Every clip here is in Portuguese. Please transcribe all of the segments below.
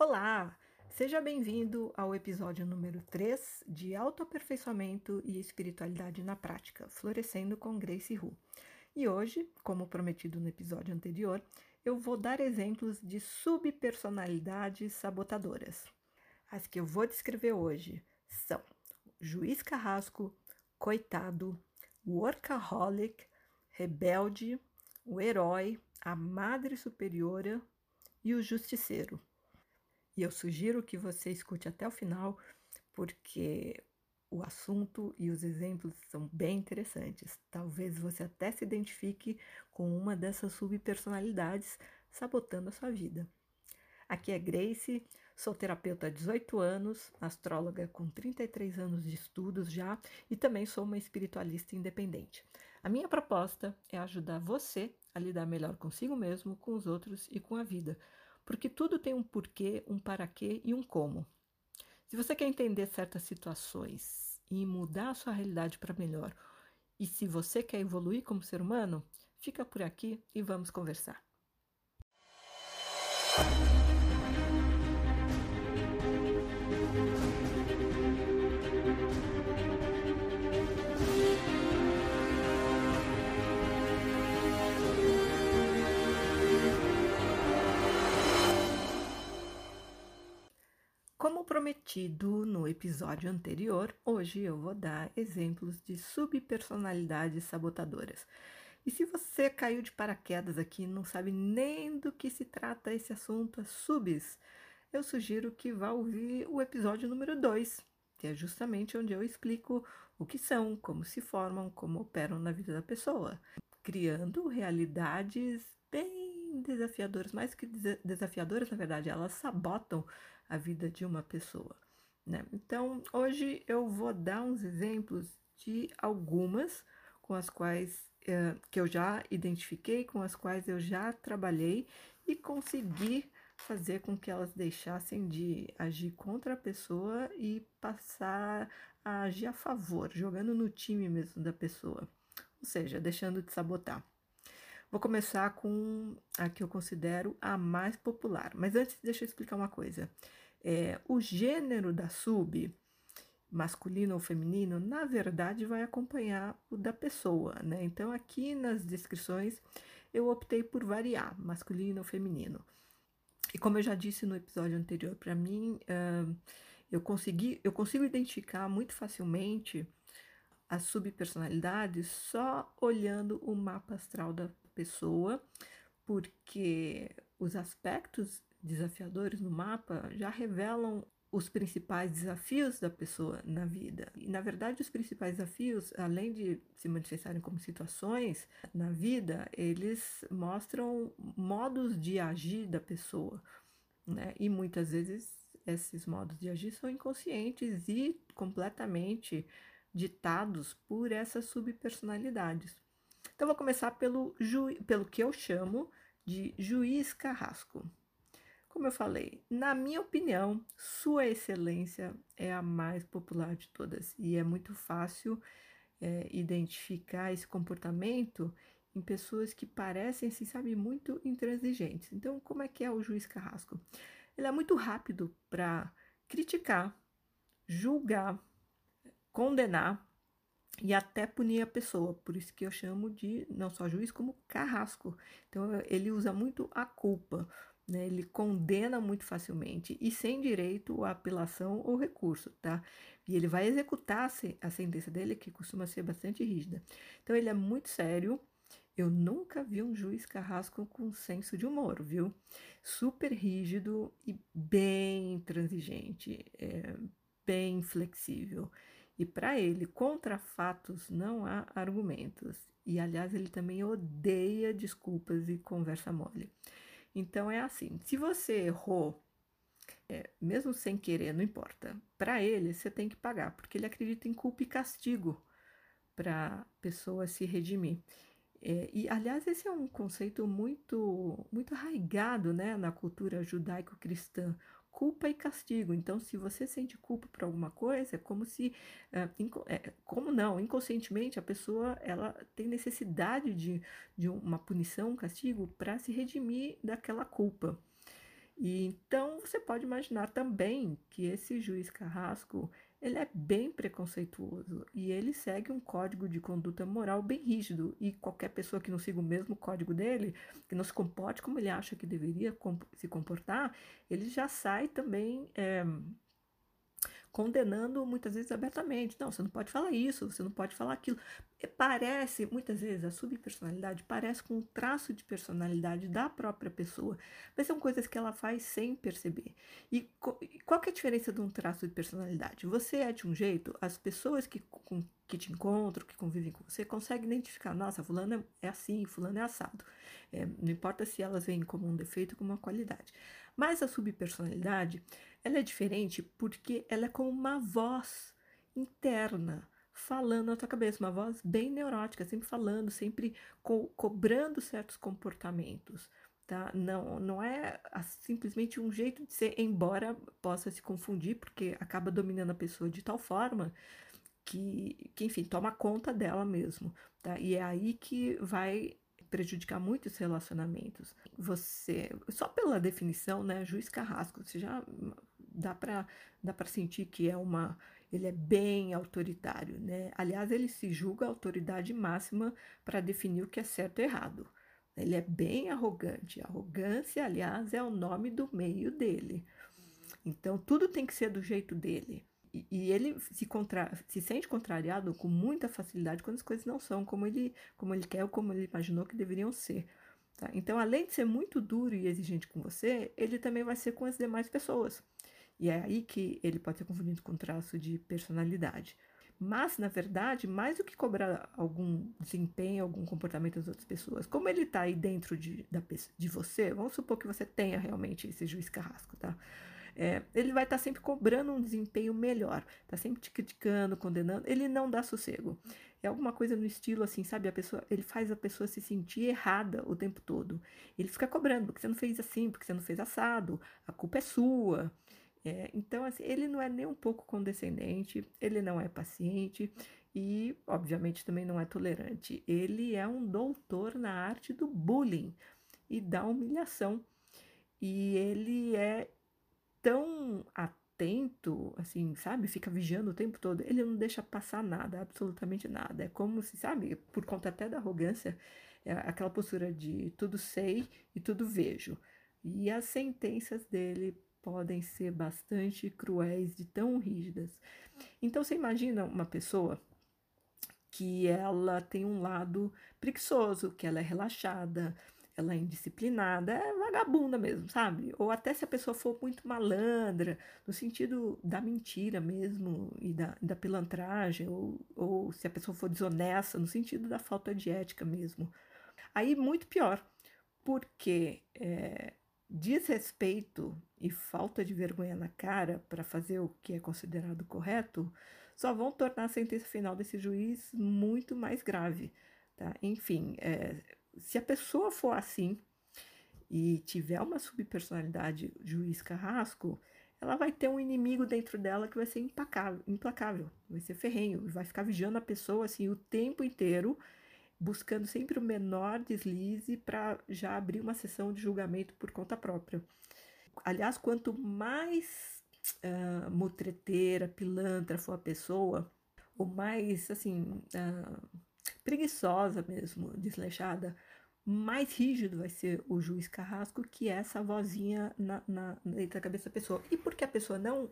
Olá! Seja bem-vindo ao episódio número 3 de Autoaperfeiçoamento e Espiritualidade na Prática, Florescendo com Grace Hu. E hoje, como prometido no episódio anterior, eu vou dar exemplos de subpersonalidades sabotadoras. As que eu vou descrever hoje são juiz carrasco, coitado, workaholic, rebelde, o herói, a madre superiora e o justiceiro. E eu sugiro que você escute até o final, porque o assunto e os exemplos são bem interessantes. Talvez você até se identifique com uma dessas subpersonalidades sabotando a sua vida. Aqui é Grace, sou terapeuta há 18 anos, astróloga com 33 anos de estudos já e também sou uma espiritualista independente. A minha proposta é ajudar você a lidar melhor consigo mesmo, com os outros e com a vida, porque tudo tem um porquê, um para quê e um como. Se você quer entender certas situações e mudar a sua realidade para melhor, e se você quer evoluir como ser humano, fica por aqui e vamos conversar. Prometido no episódio anterior, hoje eu vou dar exemplos de subpersonalidades sabotadoras. E se você caiu de paraquedas aqui e não sabe nem do que se trata esse assunto, as subs, eu sugiro que vá ouvir o episódio número 2, que é justamente onde eu explico o que são, como se formam, como operam na vida da pessoa, criando realidades bem desafiadoras, mais que desafiadoras, na verdade, elas sabotam a vida de uma pessoa. Né? Então, hoje eu vou dar uns exemplos de algumas com as quais eh, que eu já identifiquei, com as quais eu já trabalhei e consegui fazer com que elas deixassem de agir contra a pessoa e passar a agir a favor, jogando no time mesmo da pessoa, ou seja, deixando de sabotar. Vou começar com a que eu considero a mais popular. Mas antes, deixa eu explicar uma coisa. É, o gênero da sub, masculino ou feminino, na verdade vai acompanhar o da pessoa, né? Então, aqui nas descrições eu optei por variar, masculino ou feminino. E como eu já disse no episódio anterior, para mim, uh, eu, consegui, eu consigo identificar muito facilmente as subpersonalidades só olhando o mapa astral da pessoa, porque os aspectos desafiadores no mapa já revelam os principais desafios da pessoa na vida. E, na verdade, os principais desafios, além de se manifestarem como situações na vida, eles mostram modos de agir da pessoa. Né? E muitas vezes esses modos de agir são inconscientes e completamente ditados por essas subpersonalidades. Então, vou começar pelo, pelo que eu chamo de juiz carrasco. Como eu falei, na minha opinião, Sua Excelência é a mais popular de todas e é muito fácil é, identificar esse comportamento em pessoas que parecem, se sabe, muito intransigentes. Então, como é que é o juiz carrasco? Ele é muito rápido para criticar, julgar, condenar e até punir a pessoa. Por isso que eu chamo de não só juiz, como carrasco. Então ele usa muito a culpa, né? Ele condena muito facilmente e sem direito à apelação ou recurso, tá? E ele vai executar a sentença dele, que costuma ser bastante rígida. Então ele é muito sério. Eu nunca vi um juiz carrasco com senso de humor, viu? Super rígido e bem intransigente, é, bem flexível. E para ele, contra fatos não há argumentos. E aliás, ele também odeia desculpas e conversa mole. Então é assim: se você errou, é, mesmo sem querer, não importa. Para ele, você tem que pagar, porque ele acredita em culpa e castigo para a pessoa se redimir. É, e aliás, esse é um conceito muito muito arraigado né, na cultura judaico-cristã culpa e castigo. Então, se você sente culpa por alguma coisa, é como se, é, como não, inconscientemente a pessoa ela tem necessidade de, de uma punição, um castigo para se redimir daquela culpa. E então você pode imaginar também que esse juiz carrasco ele é bem preconceituoso e ele segue um código de conduta moral bem rígido. E qualquer pessoa que não siga o mesmo código dele, que não se comporte como ele acha que deveria se comportar, ele já sai também. É, condenando muitas vezes abertamente. Não, você não pode falar isso, você não pode falar aquilo. E parece, muitas vezes, a subpersonalidade parece com um traço de personalidade da própria pessoa, mas são coisas que ela faz sem perceber. E qual é a diferença de um traço de personalidade? Você é de um jeito, as pessoas que, com, que te encontram, que convivem com você, conseguem identificar, nossa, fulano é assim, fulano é assado. É, não importa se elas veem como um defeito ou como uma qualidade. Mas a subpersonalidade, ela é diferente porque ela é como uma voz interna falando na tua cabeça, uma voz bem neurótica, sempre falando, sempre co cobrando certos comportamentos. Tá? Não, não é simplesmente um jeito de ser, embora possa se confundir, porque acaba dominando a pessoa de tal forma que, que enfim, toma conta dela mesmo. Tá? E é aí que vai prejudicar muito os relacionamentos. Você, só pela definição, né, juiz carrasco, você já dá para dá para sentir que é uma ele é bem autoritário, né? Aliás, ele se julga a autoridade máxima para definir o que é certo e errado. Ele é bem arrogante. Arrogância, aliás, é o nome do meio dele. Então, tudo tem que ser do jeito dele. E, e ele se, contra, se sente contrariado com muita facilidade quando as coisas não são como ele, como ele quer ou como ele imaginou que deveriam ser. Tá? Então, além de ser muito duro e exigente com você, ele também vai ser com as demais pessoas. E é aí que ele pode ser confundido com traço de personalidade. Mas, na verdade, mais do que cobrar algum desempenho, algum comportamento das outras pessoas, como ele está aí dentro de, da, de você, vamos supor que você tenha realmente esse juiz carrasco, tá? É, ele vai estar tá sempre cobrando um desempenho melhor, tá sempre te criticando, condenando, ele não dá sossego. É alguma coisa no estilo assim, sabe? A pessoa, ele faz a pessoa se sentir errada o tempo todo. Ele fica cobrando, porque você não fez assim, porque você não fez assado, a culpa é sua. É, então, assim, ele não é nem um pouco condescendente, ele não é paciente e, obviamente, também não é tolerante. Ele é um doutor na arte do bullying e da humilhação. E ele é tão atento, assim, sabe? Fica vigiando o tempo todo. Ele não deixa passar nada, absolutamente nada. É como se, sabe, por conta até da arrogância, é aquela postura de tudo sei e tudo vejo. E as sentenças dele podem ser bastante cruéis, de tão rígidas. Então você imagina uma pessoa que ela tem um lado preguiçoso, que ela é relaxada, ela é indisciplinada, é vagabunda mesmo, sabe? Ou até se a pessoa for muito malandra, no sentido da mentira mesmo e da, da pilantragem, ou, ou se a pessoa for desonesta, no sentido da falta de ética mesmo. Aí, muito pior, porque é, desrespeito e falta de vergonha na cara para fazer o que é considerado correto só vão tornar a sentença final desse juiz muito mais grave. Tá? Enfim, é, se a pessoa for assim e tiver uma subpersonalidade juiz carrasco, ela vai ter um inimigo dentro dela que vai ser implacável, implacável vai ser ferrenho, vai ficar vigiando a pessoa assim o tempo inteiro, buscando sempre o menor deslize para já abrir uma sessão de julgamento por conta própria. Aliás, quanto mais uh, mutreteira, pilantra for a pessoa, ou mais assim uh, preguiçosa mesmo, desleixada, mais rígido vai ser o juiz carrasco, que é essa vozinha na, na, dentro da cabeça da pessoa. E porque a pessoa não,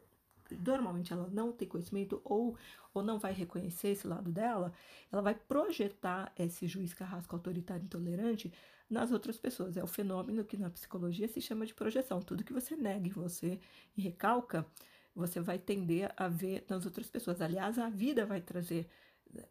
normalmente ela não tem conhecimento ou, ou não vai reconhecer esse lado dela, ela vai projetar esse juiz carrasco autoritário intolerante nas outras pessoas. É o fenômeno que na psicologia se chama de projeção. Tudo que você nega em você e recalca, você vai tender a ver nas outras pessoas. Aliás, a vida vai trazer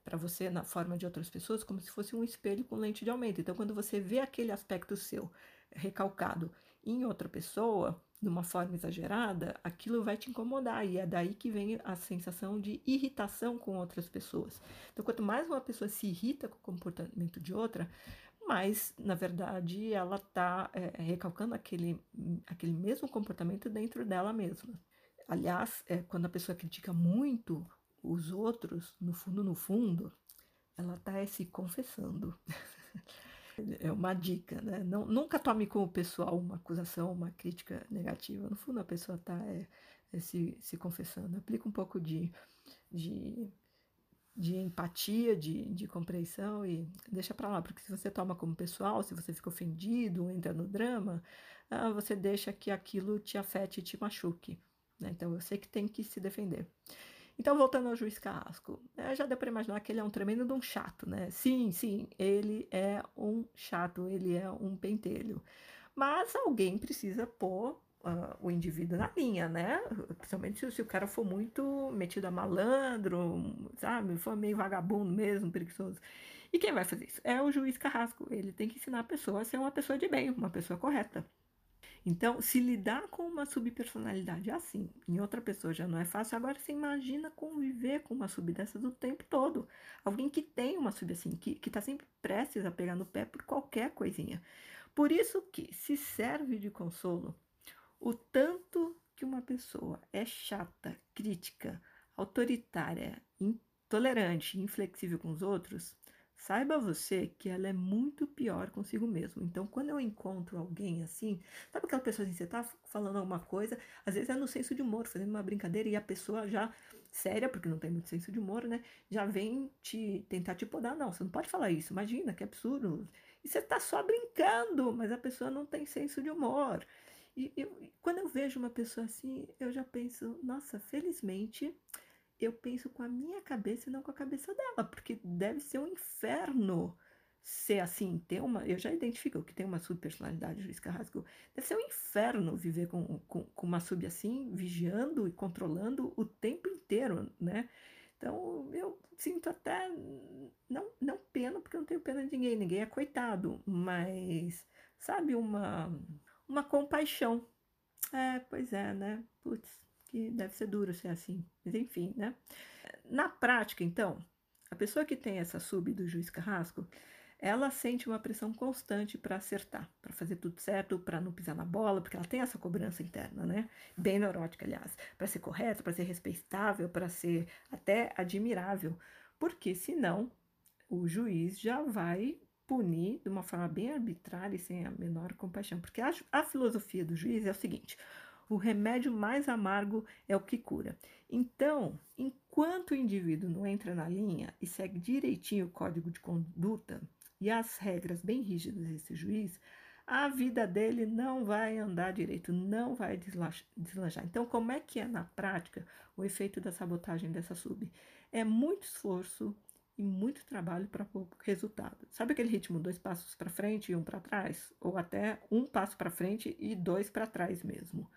para você na forma de outras pessoas como se fosse um espelho com lente de aumento. Então, quando você vê aquele aspecto seu recalcado em outra pessoa, de uma forma exagerada, aquilo vai te incomodar e é daí que vem a sensação de irritação com outras pessoas. Então, quanto mais uma pessoa se irrita com o comportamento de outra, mais, na verdade, ela está é, recalcando aquele, aquele mesmo comportamento dentro dela mesma. Aliás, é, quando a pessoa critica muito os outros, no fundo, no fundo, ela está se confessando. É uma dica, né? Não, nunca tome como pessoal uma acusação, uma crítica negativa. No fundo, a pessoa está é, é se, se confessando. Aplica um pouco de, de, de empatia, de, de compreensão e deixa para lá, porque se você toma como pessoal, se você fica ofendido, entra no drama, ah, você deixa que aquilo te afete e te machuque. Né? Então, eu sei que tem que se defender. Então, voltando ao juiz Carrasco, né, já deu para imaginar que ele é um tremendo de um chato, né? Sim, sim, ele é um chato, ele é um pentelho. Mas alguém precisa pôr uh, o indivíduo na linha, né? Principalmente se, se, o cara for muito metido a malandro, sabe? For meio vagabundo mesmo, preguiçoso. E quem vai fazer isso? É o juiz Carrasco. Ele tem que ensinar a pessoa a ser uma pessoa de bem, uma pessoa correta. Então, se lidar com uma subpersonalidade assim, em outra pessoa já não é fácil, agora você imagina conviver com uma sub dessas o tempo todo. Alguém que tem uma sub assim, que está sempre prestes a pegar no pé por qualquer coisinha. Por isso que se serve de consolo o tanto que uma pessoa é chata, crítica, autoritária, intolerante, inflexível com os outros, Saiba você que ela é muito pior consigo mesmo. Então, quando eu encontro alguém assim, sabe aquela pessoa assim, você tá falando alguma coisa, às vezes é no senso de humor, fazendo uma brincadeira, e a pessoa já, séria, porque não tem muito senso de humor, né? Já vem te tentar te podar. Não, você não pode falar isso, imagina, que absurdo. E você tá só brincando, mas a pessoa não tem senso de humor. E quando eu vejo uma pessoa assim, eu já penso, nossa, felizmente eu penso com a minha cabeça e não com a cabeça dela, porque deve ser um inferno ser assim, ter uma. Eu já identifico que tem uma subpersonalidade, Luiz Carrasco. Deve ser um inferno viver com, com, com, uma sub assim, vigiando e controlando o tempo inteiro, né? Então eu sinto até. Não, não pena, porque eu não tenho pena de ninguém, ninguém é coitado, mas, sabe, uma, uma compaixão. É, pois é, né? Putz, que deve ser duro ser assim, mas enfim, né? Na prática, então, a pessoa que tem essa sub do juiz carrasco, ela sente uma pressão constante para acertar, para fazer tudo certo, para não pisar na bola, porque ela tem essa cobrança interna, né? Bem neurótica, aliás, para ser correta, para ser respeitável, para ser até admirável, porque senão o juiz já vai punir de uma forma bem arbitrária e sem a menor compaixão. Porque a, a filosofia do juiz é o seguinte: o remédio mais amargo é o que cura. Então, enquanto o indivíduo não entra na linha e segue direitinho o código de conduta e as regras bem rígidas desse juiz, a vida dele não vai andar direito, não vai deslanchar. Então, como é que é na prática o efeito da sabotagem dessa sub? É muito esforço e muito trabalho para pouco resultado. Sabe aquele ritmo dois passos para frente e um para trás, ou até um passo para frente e dois para trás mesmo?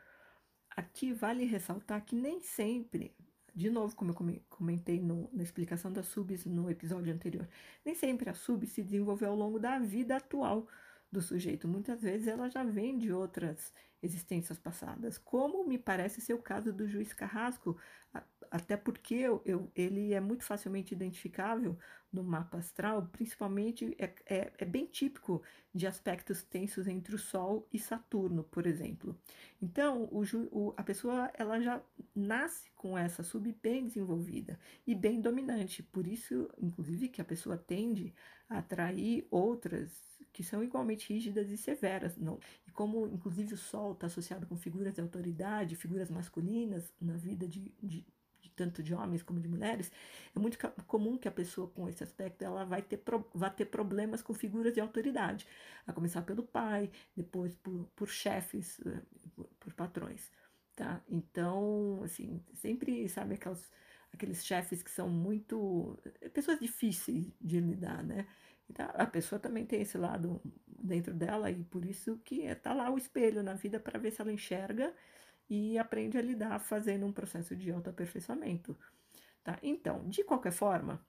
Aqui vale ressaltar que nem sempre, de novo, como eu comentei no, na explicação das subs no episódio anterior, nem sempre a sub se desenvolveu ao longo da vida atual do sujeito. Muitas vezes ela já vem de outras existências passadas, como me parece ser o caso do juiz Carrasco, até porque eu, eu, ele é muito facilmente identificável no mapa astral, principalmente é, é, é, bem típico de aspectos tensos entre o Sol e Saturno, por exemplo. Então, o, o, a pessoa ela já nasce com essa sub bem desenvolvida e bem dominante, por isso, inclusive, que a pessoa tende a atrair outras que são igualmente rígidas e severas. Não. E como, inclusive, o Sol está associado com figuras de autoridade, figuras masculinas na vida de, de tanto de homens como de mulheres, é muito comum que a pessoa com esse aspecto ela vai ter, vai ter problemas com figuras de autoridade, a começar pelo pai, depois por, por chefes, eh, por, por patrões, tá? Então, assim, sempre, sabe, aquelas, aqueles chefes que são muito... Eh, pessoas difíceis de lidar, né? Então, a pessoa também tem esse lado dentro dela e por isso que está lá o espelho na vida para ver se ela enxerga e aprende a lidar fazendo um processo de autoaperfeiçoamento. Tá? Então, de qualquer forma,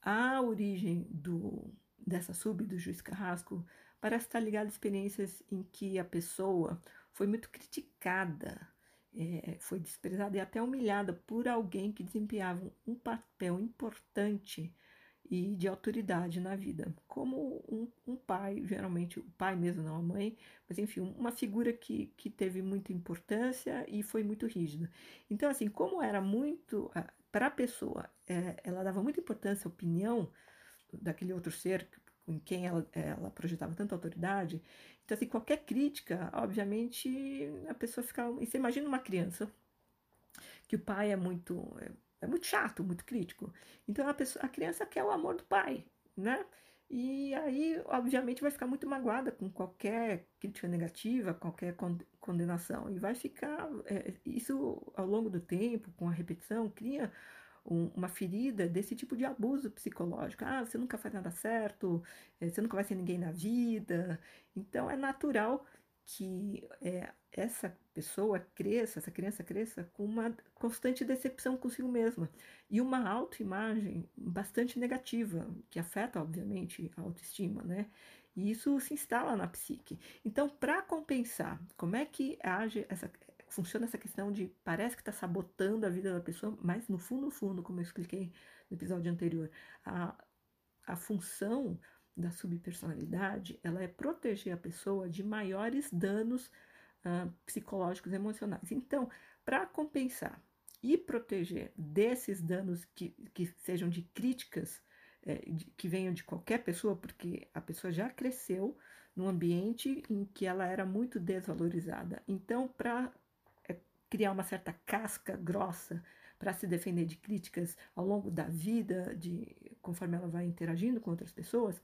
a origem do, dessa sub do juiz Carrasco parece estar ligada a experiências em que a pessoa foi muito criticada, é, foi desprezada e até humilhada por alguém que desempenhava um papel importante e de autoridade na vida, como um, um, pai, geralmente o pai mesmo, não a mãe, mas enfim, uma figura que, que teve muita importância e foi muito rígida. Então, assim, como era muito, para a pessoa, é, ela dava muita importância à opinião daquele outro ser em quem ela, ela projetava tanta autoridade. Então, assim, qualquer crítica, obviamente, a pessoa fica. Você imagina uma criança que o pai é muito. É, muito chato, muito crítico. Então a, pessoa, a criança quer o amor do pai, né? E aí, obviamente, vai ficar muito magoada com qualquer crítica negativa, qualquer condenação. E vai ficar. É, isso, ao longo do tempo, com a repetição, cria um, uma ferida desse tipo de abuso psicológico. Ah, você nunca faz nada certo, é, você nunca vai ser ninguém na vida. Então, é natural que é, essa pessoa cresça, essa criança cresça com uma constante decepção consigo mesma e uma autoimagem bastante negativa, que afeta, obviamente, a autoestima, né? E isso se instala na psique. Então, para compensar, como é que age essa, funciona essa questão de parece que está sabotando a vida da pessoa, mas no fundo, no fundo, como eu expliquei no episódio anterior, a, a função da subpersonalidade ela é proteger a pessoa de maiores danos uh, psicológicos e emocionais. Então, para compensar e proteger desses danos que, que sejam de críticas é, de, que venham de qualquer pessoa, porque a pessoa já cresceu num ambiente em que ela era muito desvalorizada. Então, para é, criar uma certa casca grossa para se defender de críticas ao longo da vida, de conforme ela vai interagindo com outras pessoas,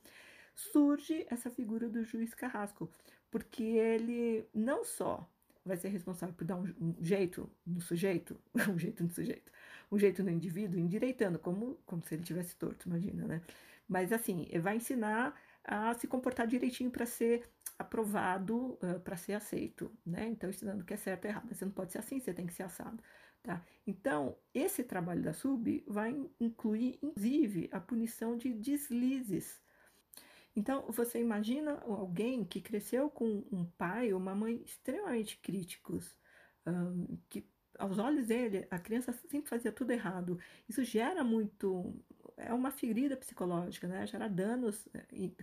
surge essa figura do juiz carrasco, porque ele não só vai ser responsável por dar um, um jeito no sujeito, um jeito no sujeito, um jeito no indivíduo, endireitando, como, como se ele tivesse torto, imagina, né? Mas assim, vai ensinar a se comportar direitinho para ser aprovado, uh, para ser aceito, né? Então, ensinando que é certo e errado. Você não pode ser assim, você tem que ser assado, tá? Então, esse trabalho da SUB vai incluir, inclusive, a punição de deslizes então, você imagina alguém que cresceu com um pai ou uma mãe extremamente críticos, um, que aos olhos dele, a criança sempre fazia tudo errado. Isso gera muito. É uma ferida psicológica, né? Gera danos,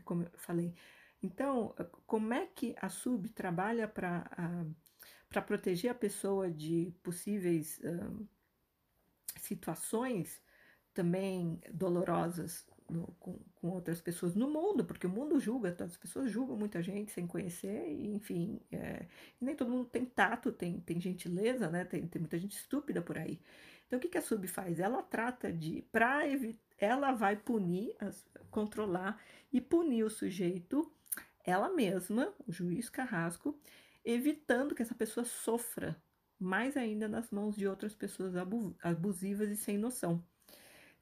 como eu falei. Então, como é que a SUB trabalha para proteger a pessoa de possíveis um, situações também dolorosas no, com, com, outras pessoas no mundo, porque o mundo julga, as pessoas julgam muita gente sem conhecer, e, enfim, é, nem todo mundo tem tato, tem, tem gentileza, né? Tem, tem muita gente estúpida por aí. Então, o que, que a SUB faz? Ela trata de, para ela vai punir, controlar e punir o sujeito, ela mesma, o juiz Carrasco, evitando que essa pessoa sofra mais ainda nas mãos de outras pessoas abusivas e sem noção.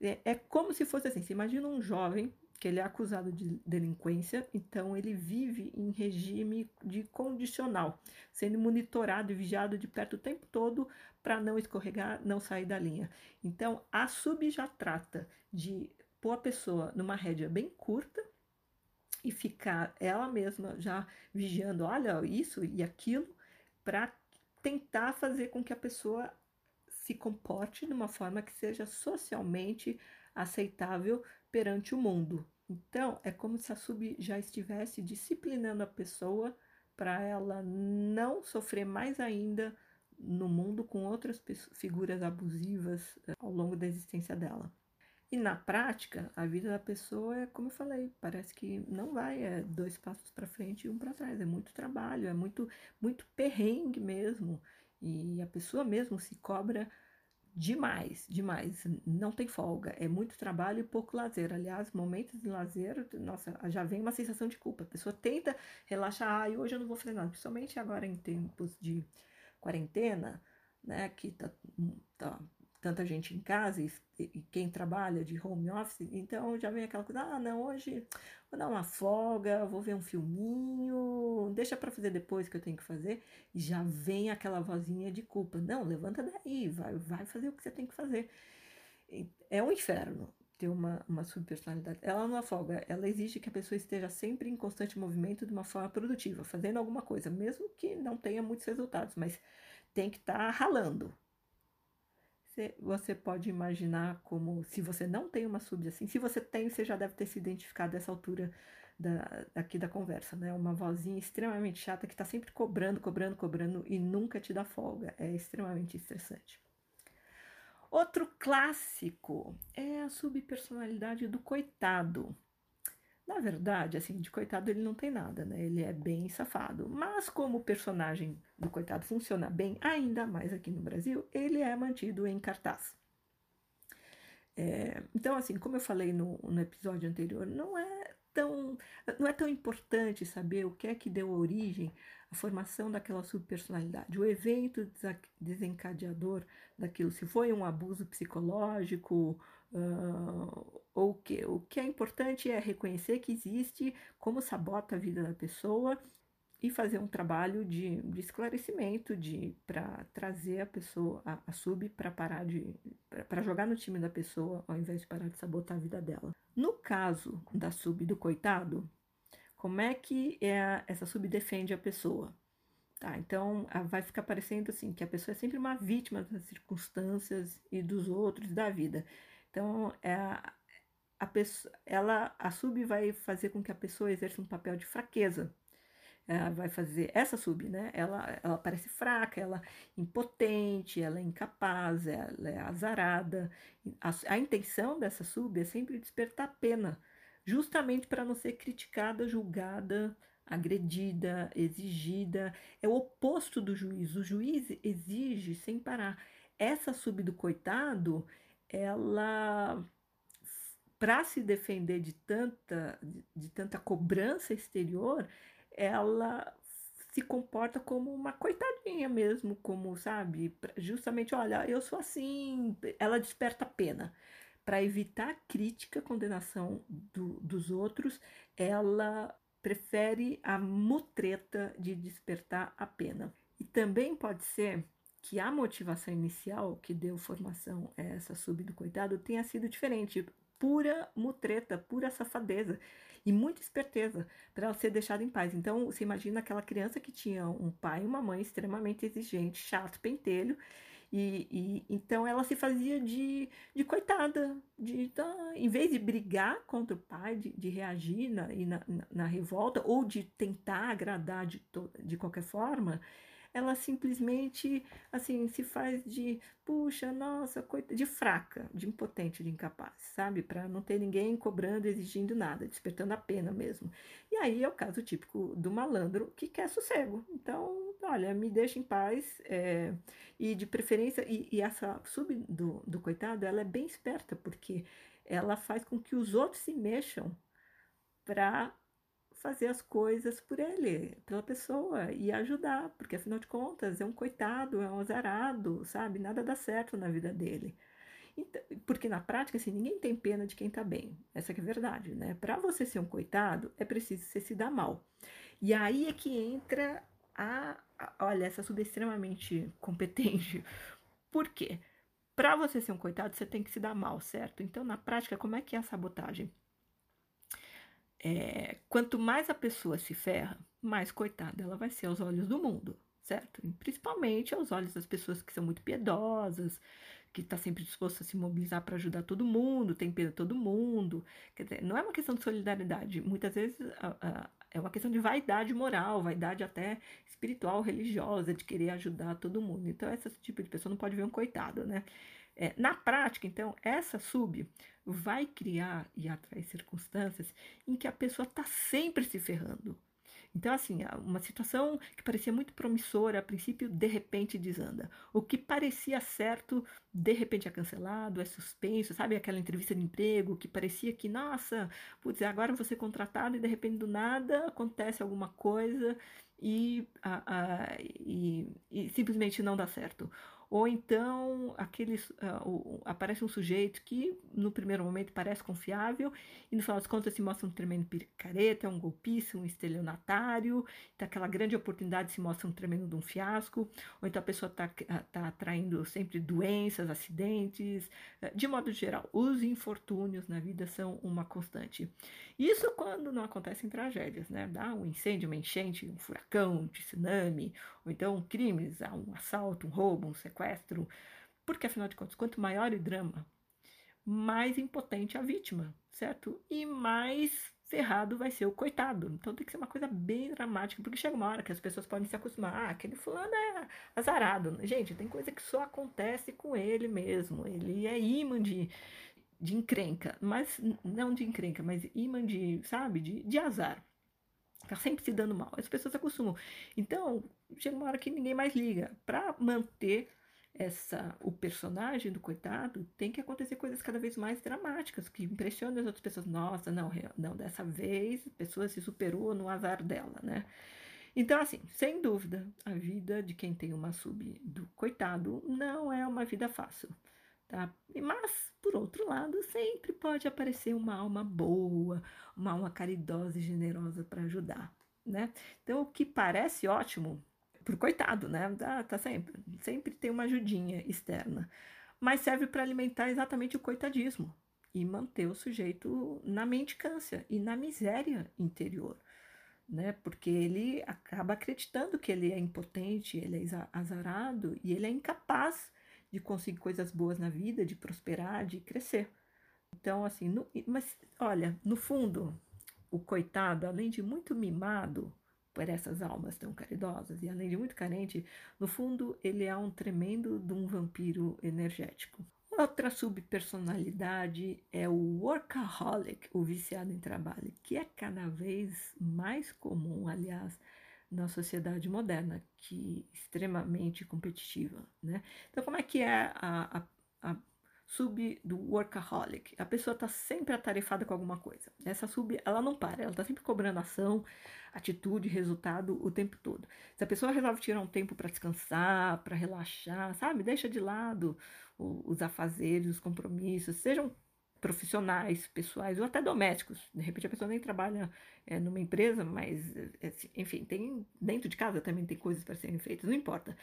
É, é como se fosse assim: você imagina um jovem que ele é acusado de delinquência, então ele vive em regime de condicional, sendo monitorado e vigiado de perto o tempo todo para não escorregar, não sair da linha. Então a sub já trata de pôr a pessoa numa rédea bem curta e ficar ela mesma já vigiando, olha isso e aquilo, para tentar fazer com que a pessoa se comporte de uma forma que seja socialmente aceitável perante o mundo. Então, é como se a sub já estivesse disciplinando a pessoa para ela não sofrer mais ainda no mundo com outras figuras abusivas eh, ao longo da existência dela. E na prática, a vida da pessoa é como eu falei, parece que não vai, é dois passos para frente e um para trás, é muito trabalho, é muito muito perrengue mesmo. E a pessoa mesmo se cobra demais, demais. Não tem folga. É muito trabalho e pouco lazer. Aliás, momentos de lazer, nossa, já vem uma sensação de culpa. A pessoa tenta relaxar, ah, hoje eu não vou fazer nada. Principalmente agora em tempos de quarentena, né, que tá, tá tanta gente em casa e, e, quem trabalha de home office, então já vem aquela coisa, ah, não, hoje vou dar uma folga, vou ver um filminho, deixa para fazer depois que eu tenho que fazer, e já vem aquela vozinha de culpa, não, levanta daí, vai, vai fazer o que você tem que fazer. É um inferno ter uma, uma subpersonalidade. Ela não folga, ela exige que a pessoa esteja sempre em constante movimento de uma forma produtiva, fazendo alguma coisa, mesmo que não tenha muitos resultados, mas tem que estar tá ralando, você pode imaginar como se você não tem uma sub assim, se você tem, você já deve ter se identificado dessa altura da, aqui da conversa, né? Uma vozinha extremamente chata que está sempre cobrando, cobrando, cobrando e nunca te dá folga. É extremamente estressante. Outro clássico é a subpersonalidade do coitado. Na verdade, assim, de coitado ele não tem nada, né? Ele é bem safado. Mas como o personagem do coitado funciona bem, ainda mais aqui no Brasil, ele é mantido em cartaz. É, então, assim, como eu falei no, no episódio anterior, não é tão não é tão importante saber o que é que deu origem à formação daquela subpersonalidade, o evento desencadeador daquilo, se foi um abuso psicológico, Uh, ou o que? O que é importante é reconhecer que existe, como sabota a vida da pessoa e fazer um trabalho de, de esclarecimento de para trazer a pessoa a, a sub para parar de para jogar no time da pessoa ao invés de parar de sabotar a vida dela. No caso da sub do coitado, como é que é, essa sub defende a pessoa? Tá, então vai ficar parecendo assim que a pessoa é sempre uma vítima das circunstâncias e dos outros da vida. Então, é a, pessoa, ela, a sub vai fazer com que a pessoa exerça um papel de fraqueza. Ela vai fazer essa sub, né? Ela, ela parece fraca, ela é impotente, ela é incapaz, ela é azarada. A, a intenção dessa sub é sempre despertar pena, justamente para não ser criticada, julgada, agredida, exigida. É o oposto do juiz. O juiz exige sem parar. Essa sub do coitado ela para se defender de tanta de, de, tanta cobrança exterior, ela se comporta como uma coitadinha mesmo, como sabe, justamente, olha, eu sou assim, ela desperta pena. Para evitar crítica, condenação do, dos outros, ela prefere a mutreta de despertar a pena. E também pode ser que a motivação inicial que deu formação a essa sub do coitado tenha sido diferente, pura mutreta, pura safadeza e muita esperteza para ela ser deixada em paz. Então, você imagina aquela criança que tinha um pai e uma mãe extremamente exigente, chato, pentelho, e, e, então ela se fazia de, de coitada, de, em vez de brigar contra o pai, de, de reagir na, na, na, revolta ou de tentar agradar de, de qualquer forma, ela simplesmente assim se faz de puxa, nossa, coisa de fraca, de impotente, de incapaz, sabe? Para não ter ninguém cobrando, exigindo nada, despertando a pena mesmo. E aí é o caso típico do malandro que quer sossego. Então, olha, me deixa em paz é, e de preferência e, e essa sub do, do coitado, ela é bem esperta porque ela faz com que os outros se mexam para fazer as coisas por ele, pela pessoa e ajudar, porque afinal de contas é um coitado, é um azarado, sabe? Nada dá certo na vida dele. Então, porque na prática, assim, ninguém tem pena de quem tá bem. Essa é a verdade, né? Para você ser um coitado, é preciso você se dar mal. E aí é que entra a, a olha, essa sub extremamente competente. Por quê? Para você ser um coitado, você tem que se dar mal, certo? Então, na prática, como é que é a sabotagem? É, quanto mais a pessoa se ferra, mais coitada ela vai ser aos olhos do mundo, certo? E principalmente aos olhos das pessoas que são muito piedosas, que está sempre disposto a se mobilizar para ajudar todo mundo, tem pena todo mundo. Quer dizer, não é uma questão de solidariedade, muitas vezes a, a, é uma questão de vaidade moral, vaidade até espiritual, religiosa, de querer ajudar todo mundo. Então, esse tipo de pessoa não pode ver um coitado, né? É, na prática, então, essa sub vai criar e atrair circunstâncias em que a pessoa está sempre se ferrando. Então, assim, uma situação que parecia muito promissora, a princípio, de repente desanda. O que parecia certo, de repente é cancelado, é suspenso, sabe? Aquela entrevista de emprego que parecia que, nossa, putz, agora você ser contratado e de repente do nada acontece alguma coisa e, a, a, e, e simplesmente não dá certo. Ou então aqueles, uh, aparece um sujeito que no primeiro momento parece confiável e no final das contas se mostra um tremendo picareta, é um golpista, um estelionatário, então aquela grande oportunidade se mostra um tremendo de um fiasco, ou então a pessoa está tá atraindo sempre doenças, acidentes, uh, de modo geral, os infortúnios na vida são uma constante. Isso quando não acontecem tragédias, né? Dá um incêndio, uma enchente, um furacão, um tsunami, ou então crimes, um assalto, um roubo, um sequestro. Porque, afinal de contas, quanto maior o drama, mais impotente a vítima, certo? E mais ferrado vai ser o coitado. Então tem que ser uma coisa bem dramática, porque chega uma hora que as pessoas podem se acostumar. Ah, aquele fulano é azarado. Gente, tem coisa que só acontece com ele mesmo. Ele é imã de, de encrenca, mas não de encrenca, mas imã de, sabe, de, de azar. Tá sempre se dando mal. As pessoas acostumam. Então, chega uma hora que ninguém mais liga. Para manter essa o personagem do coitado, tem que acontecer coisas cada vez mais dramáticas, que impressionam as outras pessoas. Nossa, não, não, dessa vez a pessoa se superou no azar dela, né? Então, assim, sem dúvida, a vida de quem tem uma sub do coitado não é uma vida fácil. Tá? Mas, por outro lado, sempre pode aparecer uma alma boa, uma alma caridosa e generosa para ajudar, né? Então, o que parece ótimo pro coitado, né? Tá, tá sempre, sempre tem uma ajudinha externa, mas serve para alimentar exatamente o coitadismo e manter o sujeito na mendicância e na miséria interior, né? Porque ele acaba acreditando que ele é impotente, ele é azarado e ele é incapaz de conseguir coisas boas na vida, de prosperar, de crescer. Então, assim, no, mas olha, no fundo, o coitado, além de muito mimado por essas almas tão caridosas e além de muito carente, no fundo ele é um tremendo de um vampiro energético. Outra subpersonalidade é o workaholic, o viciado em trabalho, que é cada vez mais comum, aliás, na sociedade moderna, que é extremamente competitiva, né? Então, como é que é a, a, a sub do workaholic? A pessoa está sempre atarefada com alguma coisa. Essa sub, ela não para, ela está sempre cobrando ação, atitude, resultado o tempo todo. Se a pessoa resolve tirar um tempo para descansar, para relaxar, sabe? Deixa de lado os afazeres, os compromissos, sejam profissionais, pessoais ou até domésticos. De repente a pessoa nem trabalha é, numa empresa, mas, é, enfim, tem dentro de casa também tem coisas para serem feitas, não importa.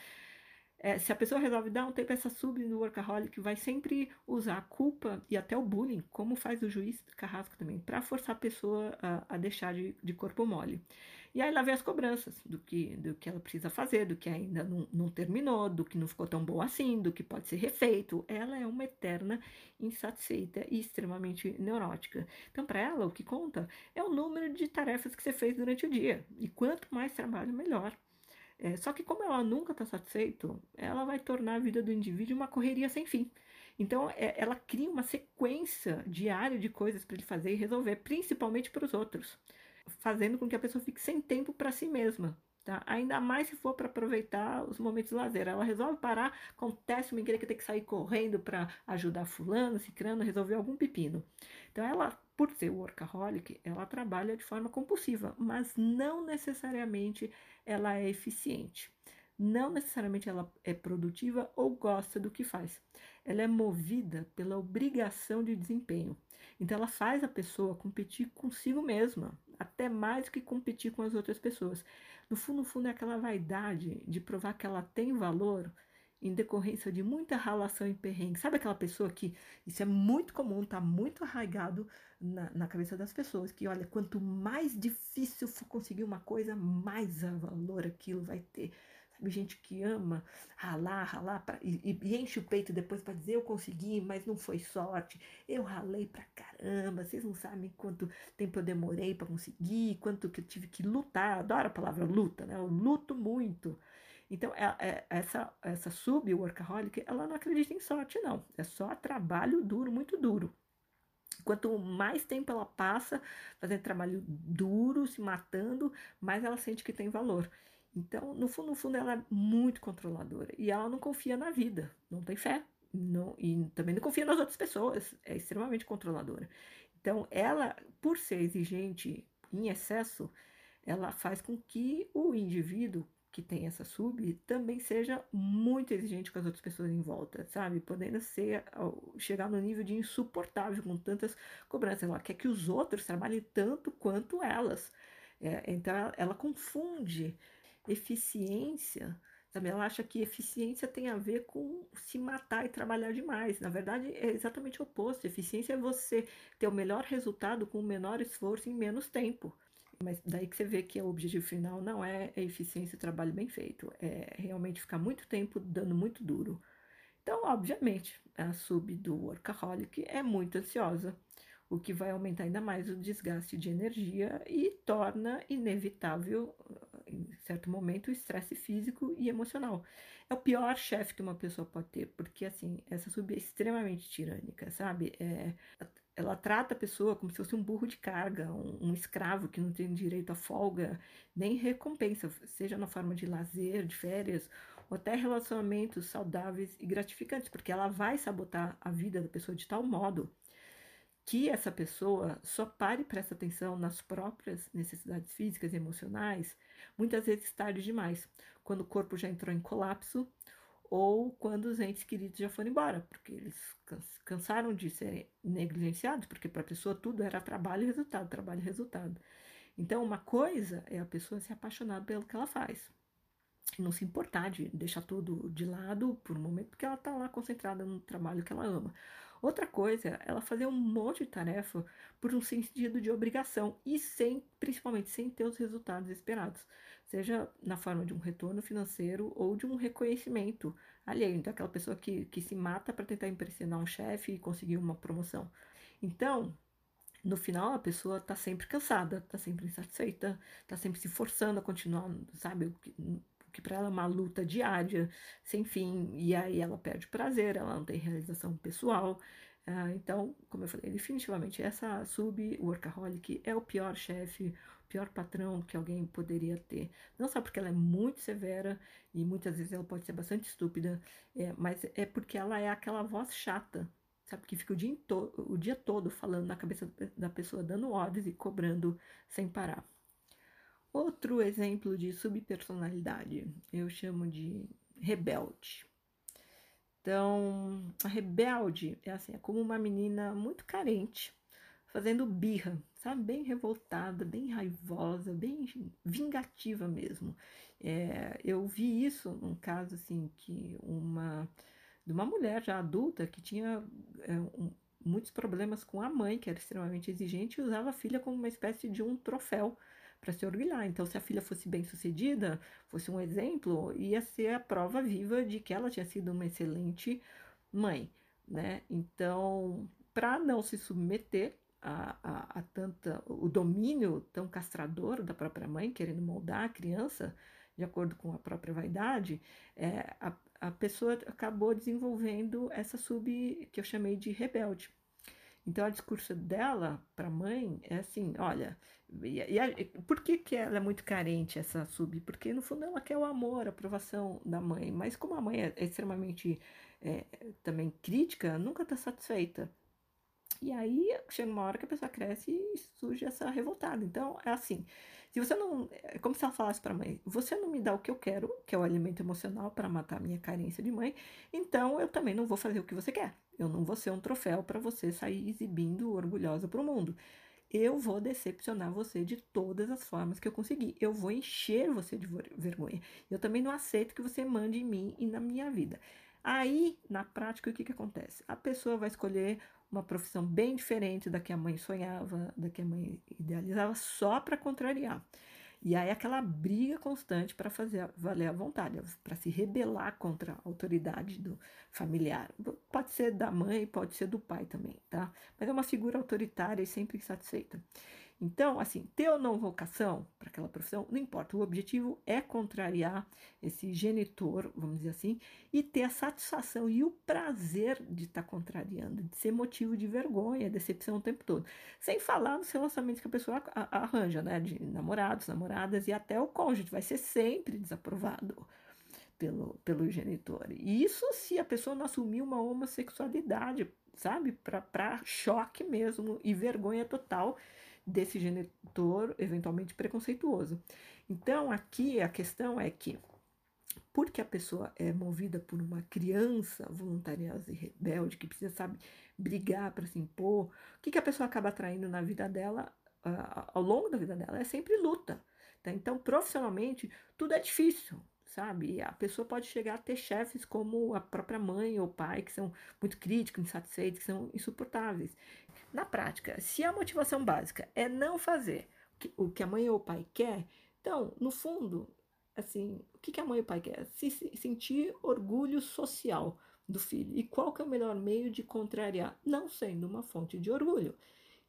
É, se a pessoa resolve dar um tempo essa sub no workaholic, vai sempre usar a culpa e até o bullying, como faz o juiz Carrasco também, para forçar a pessoa a, a deixar de, de corpo mole. E aí lá vem as cobranças do que, do que ela precisa fazer, do que ainda não, não terminou, do que não ficou tão bom assim, do que pode ser refeito. Ela é uma eterna insatisfeita e extremamente neurótica. Então, para ela, o que conta é o número de tarefas que você fez durante o dia. E quanto mais trabalho, melhor. É, só que como ela nunca está satisfeita, ela vai tornar a vida do indivíduo uma correria sem fim. Então, é, ela cria uma sequência diária de coisas para ele fazer e resolver, principalmente para os outros fazendo com que a pessoa fique sem tempo para si mesma. Tá? Ainda mais se for para aproveitar os momentos de lazer. Ela resolve parar, acontece uma que tem que sair correndo para ajudar fulano, cicrano, resolver algum pepino. Então ela, por ser workaholic, ela trabalha de forma compulsiva, mas não necessariamente ela é eficiente. Não necessariamente ela é produtiva ou gosta do que faz. Ela é movida pela obrigação de desempenho. Então ela faz a pessoa competir consigo mesma, até mais do que competir com as outras pessoas. No fundo, no fundo, é aquela vaidade de provar que ela tem valor em decorrência de muita relação e perrengue. Sabe aquela pessoa que, isso é muito comum, está muito arraigado na, na, cabeça das pessoas, que olha, quanto mais difícil for conseguir uma coisa, mais valor aquilo vai ter. Gente que ama ralar, ralar pra, e, e, enche o peito depois para dizer eu consegui, mas não foi sorte. Eu ralei pra caramba, vocês não sabem quanto tempo eu demorei para conseguir, quanto que eu tive que lutar. Adoro a palavra luta, né? Eu luto muito. Então, é, é, essa, essa sub-workaholic, ela não acredita em sorte, não. É só trabalho duro, muito duro. Quanto mais tempo ela passa fazendo trabalho duro, se matando, mais ela sente que tem valor. Então, no fundo, no fundo, ela é muito controladora e ela não confia na vida, não tem fé, não, e também não confia nas outras pessoas, é extremamente controladora. Então, ela, por ser exigente em excesso, ela faz com que o indivíduo que tem essa sub também seja muito exigente com as outras pessoas em volta, sabe? Podendo ser, chegar no nível de insuportável com tantas cobranças. Ela quer que os outros trabalhem tanto quanto elas. É, então, ela, ela confunde eficiência, sabe? Ela acha que eficiência tem a ver com se matar e trabalhar demais. Na verdade, é exatamente o oposto. Eficiência é você ter o melhor resultado com o menor esforço em menos tempo. Mas daí que você vê que o objetivo final não é a eficiência e trabalho bem feito, é realmente ficar muito tempo dando muito duro. Então, obviamente, a sub do workaholic é muito ansiosa. o que vai aumentar ainda mais o desgaste de energia e torna inevitável, certo momento, o estresse físico e emocional. É o pior chefe que uma pessoa pode ter, porque assim, essa sub é extremamente tirânica, sabe? É, ela trata a pessoa como se fosse um burro de carga, um, um, escravo que não tem direito a folga, nem recompensa, seja na forma de lazer, de férias, ou até relacionamentos saudáveis e gratificantes, porque ela vai sabotar a vida da pessoa de tal modo que essa pessoa só pare e preste atenção nas próprias necessidades físicas e emocionais, muitas vezes tarde demais, quando o corpo já entrou em colapso ou quando os entes queridos já foram embora, porque eles cansaram de ser negligenciados, porque para a pessoa tudo era trabalho e resultado, trabalho e resultado. Então, uma coisa é a pessoa se apaixonar pelo que ela faz, não se importar de deixar tudo de lado por um momento, porque ela está lá concentrada no trabalho que ela ama. Outra coisa, ela fazer um monte de tarefa por um sentido de obrigação e sem, principalmente, sem ter os resultados esperados, seja na forma de um retorno financeiro ou de um reconhecimento alheio. Então, aquela pessoa que, que se mata para tentar impressionar um chefe e conseguir uma promoção. Então, no final, a pessoa está sempre cansada, está sempre insatisfeita, está sempre se forçando a continuar, sabe? Que para ela é uma luta diária, sem fim, e aí ela perde prazer, ela não tem realização pessoal. Uh, então, como eu falei, definitivamente essa sub-workaholic é o pior chefe, o pior patrão que alguém poderia ter. Não só porque ela é muito severa e muitas vezes ela pode ser bastante estúpida, é, mas é porque ela é aquela voz chata, sabe? Que fica o dia, o dia todo falando na cabeça da pessoa, dando ordens e cobrando sem parar. Outro exemplo de subpersonalidade eu chamo de rebelde. Então, a rebelde é assim, é como uma menina muito carente, fazendo birra, sabe? Bem revoltada, bem raivosa, bem vingativa mesmo. É, eu vi isso num caso assim que uma de uma mulher já adulta que tinha é, um, muitos problemas com a mãe, que era extremamente exigente, e usava a filha como uma espécie de um troféu para se orgulhar. Então, se a filha fosse bem sucedida, fosse um exemplo, ia ser a prova viva de que ela tinha sido uma excelente mãe, né? Então, para não se submeter a, a, a, tanta o domínio tão castrador da própria mãe, querendo moldar a criança de acordo com a própria vaidade, é, a, a pessoa acabou desenvolvendo essa sub que eu chamei de rebelde. Então, o discurso dela para a mãe é assim: olha, e, e, por que, que ela é muito carente, essa sub? Porque no fundo ela quer o amor, a aprovação da mãe, mas como a mãe é, é extremamente é, também crítica, nunca está satisfeita. E aí chega uma hora que a pessoa cresce e surge essa revoltada. Então, é assim: se você não. É como se ela falasse para a mãe: você não me dá o que eu quero, que é o alimento emocional para matar a minha carência de mãe, então eu também não vou fazer o que você quer. Eu não vou ser um troféu para você sair exibindo orgulhosa para o mundo. Eu vou decepcionar você de todas as formas que eu conseguir. Eu vou encher você de vergonha. Eu também não aceito que você mande em mim e na minha vida. Aí, na prática, o que, que acontece? A pessoa vai escolher uma profissão bem diferente da que a mãe sonhava, da que a mãe idealizava, só para contrariar. E aí aquela briga constante para fazer valer a vontade, para se rebelar contra a autoridade do familiar. Pode ser da mãe, pode ser do pai também, tá? Mas é uma figura autoritária e sempre insatisfeita. Então, assim, ter ou não vocação para aquela profissão, não importa. O objetivo é contrariar esse genitor, vamos dizer assim, e ter a satisfação e o prazer de estar tá contrariando, de ser motivo de vergonha, decepção o tempo todo. Sem falar nos relacionamentos que a pessoa arranja, né? De namorados, namoradas e até o cônjuge, vai ser sempre desaprovado pelo, pelo genitor. E isso se a pessoa não assumir uma homossexualidade, sabe? Para choque mesmo e vergonha total desse genitor eventualmente preconceituoso. Então, aqui a questão é que, porque a pessoa é movida por uma criança voluntariosa e rebelde, que precisa, sabe, brigar para se impor, o que, que a pessoa acaba atraindo na vida dela, uh, ao longo da vida dela? É sempre luta. Tá? Então, profissionalmente, tudo é difícil sabe? A pessoa pode chegar a ter chefes como a própria mãe ou pai, que são muito críticos, insatisfeitos, que são insuportáveis. Na prática, se a motivação básica é não fazer o que a mãe ou o pai quer, então, no fundo, assim, o que a mãe ou o pai quer? Se, se sentir orgulho social do filho. E qual que é o melhor meio de contrariar? Não sendo uma fonte de orgulho.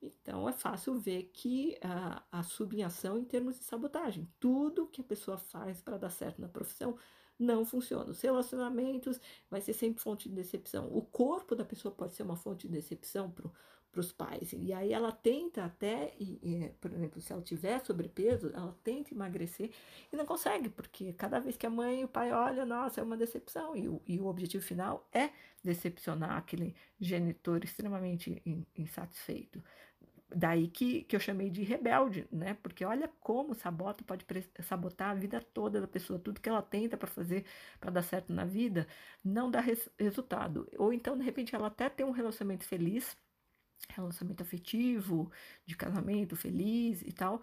Então é fácil ver que a, a subinhação em termos de sabotagem. Tudo que a pessoa faz para dar certo na profissão não funciona. Os relacionamentos vai ser sempre fonte de decepção. O corpo da pessoa pode ser uma fonte de decepção para os pais. E aí ela tenta até, e, e, por exemplo, se ela tiver sobrepeso, ela tenta emagrecer e não consegue, porque cada vez que a mãe e o pai olham, nossa, é uma decepção. E o, e o objetivo final é decepcionar aquele genitor extremamente insatisfeito. Daí que, que eu chamei de rebelde, né? Porque olha como sabota pode sabotar a vida toda da pessoa, tudo que ela tenta para fazer para dar certo na vida, não dá res resultado. Ou então, de repente, ela até tem um relacionamento feliz, relacionamento afetivo, de casamento feliz e tal,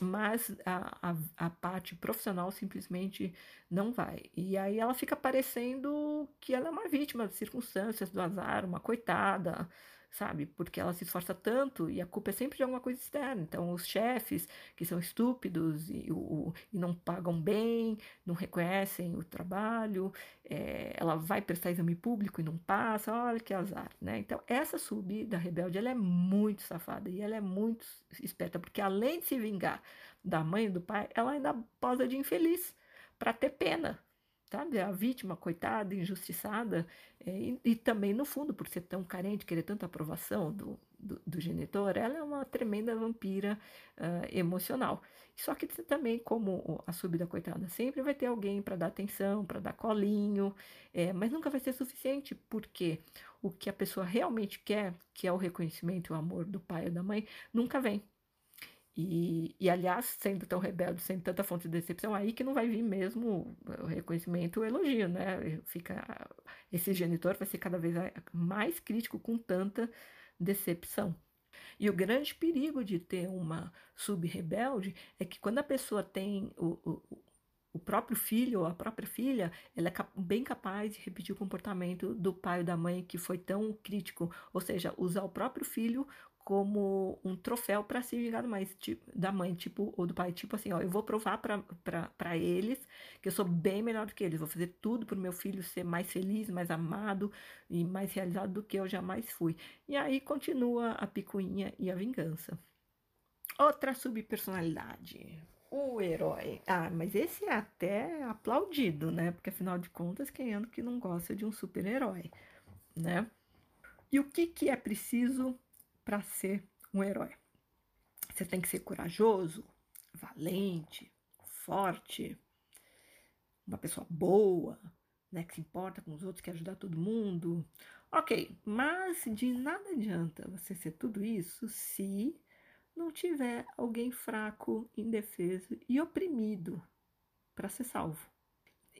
mas a, a, a, parte profissional simplesmente não vai. E aí ela fica parecendo que ela é uma vítima das circunstâncias, do azar, uma coitada, sabe? Porque ela se esforça tanto e a culpa é sempre de alguma coisa externa. Então, os chefes que são estúpidos e, o, e não pagam bem, não reconhecem o trabalho, é, ela vai prestar exame público e não passa, olha que azar, né? Então, essa subida rebelde, ela é muito safada e ela é muito esperta, porque além de se vingar da mãe e do pai, ela ainda posa de infeliz para ter pena, sabe? A vítima, coitada, injustiçada, é, e, e, também, no fundo, por ser tão carente, querer tanta aprovação do, do, do genitor, ela é uma tremenda vampira uh, emocional. Só que também, como a subida coitada, sempre vai ter alguém para dar atenção, para dar colinho, é, mas nunca vai ser suficiente, porque o que a pessoa realmente quer, que é o reconhecimento e o amor do pai ou da mãe, nunca vem. E, e, aliás, sendo tão rebelde, sendo tanta fonte de decepção, aí que não vai vir mesmo o reconhecimento, o elogio, né? Fica, esse genitor vai ser cada vez mais crítico com tanta decepção. E o grande perigo de ter uma sub-rebelde é que quando a pessoa tem o, o, o próprio filho ou a própria filha, ela é bem capaz de repetir o comportamento do pai ou da mãe que foi tão crítico, ou seja, usar o próprio filho como um troféu para se vingar mais, tipo, da mãe, tipo, ou do pai, tipo assim, ó, eu vou provar para eles que eu sou bem melhor do que eles, vou fazer tudo para o meu filho ser mais feliz, mais amado e mais realizado do que eu jamais fui. E aí continua a picuinha e a vingança. Outra subpersonalidade, o herói. Ah, mas esse é até aplaudido, né? Porque afinal de contas, quem anda que não gosta de um super-herói, né? E o que, que é preciso para ser um herói. Você tem que ser corajoso, valente, forte, uma pessoa boa, né, que se importa com os outros, que ajudar todo mundo. Ok, mas de nada adianta você ser tudo isso se não tiver alguém fraco, indefeso e oprimido para ser salvo.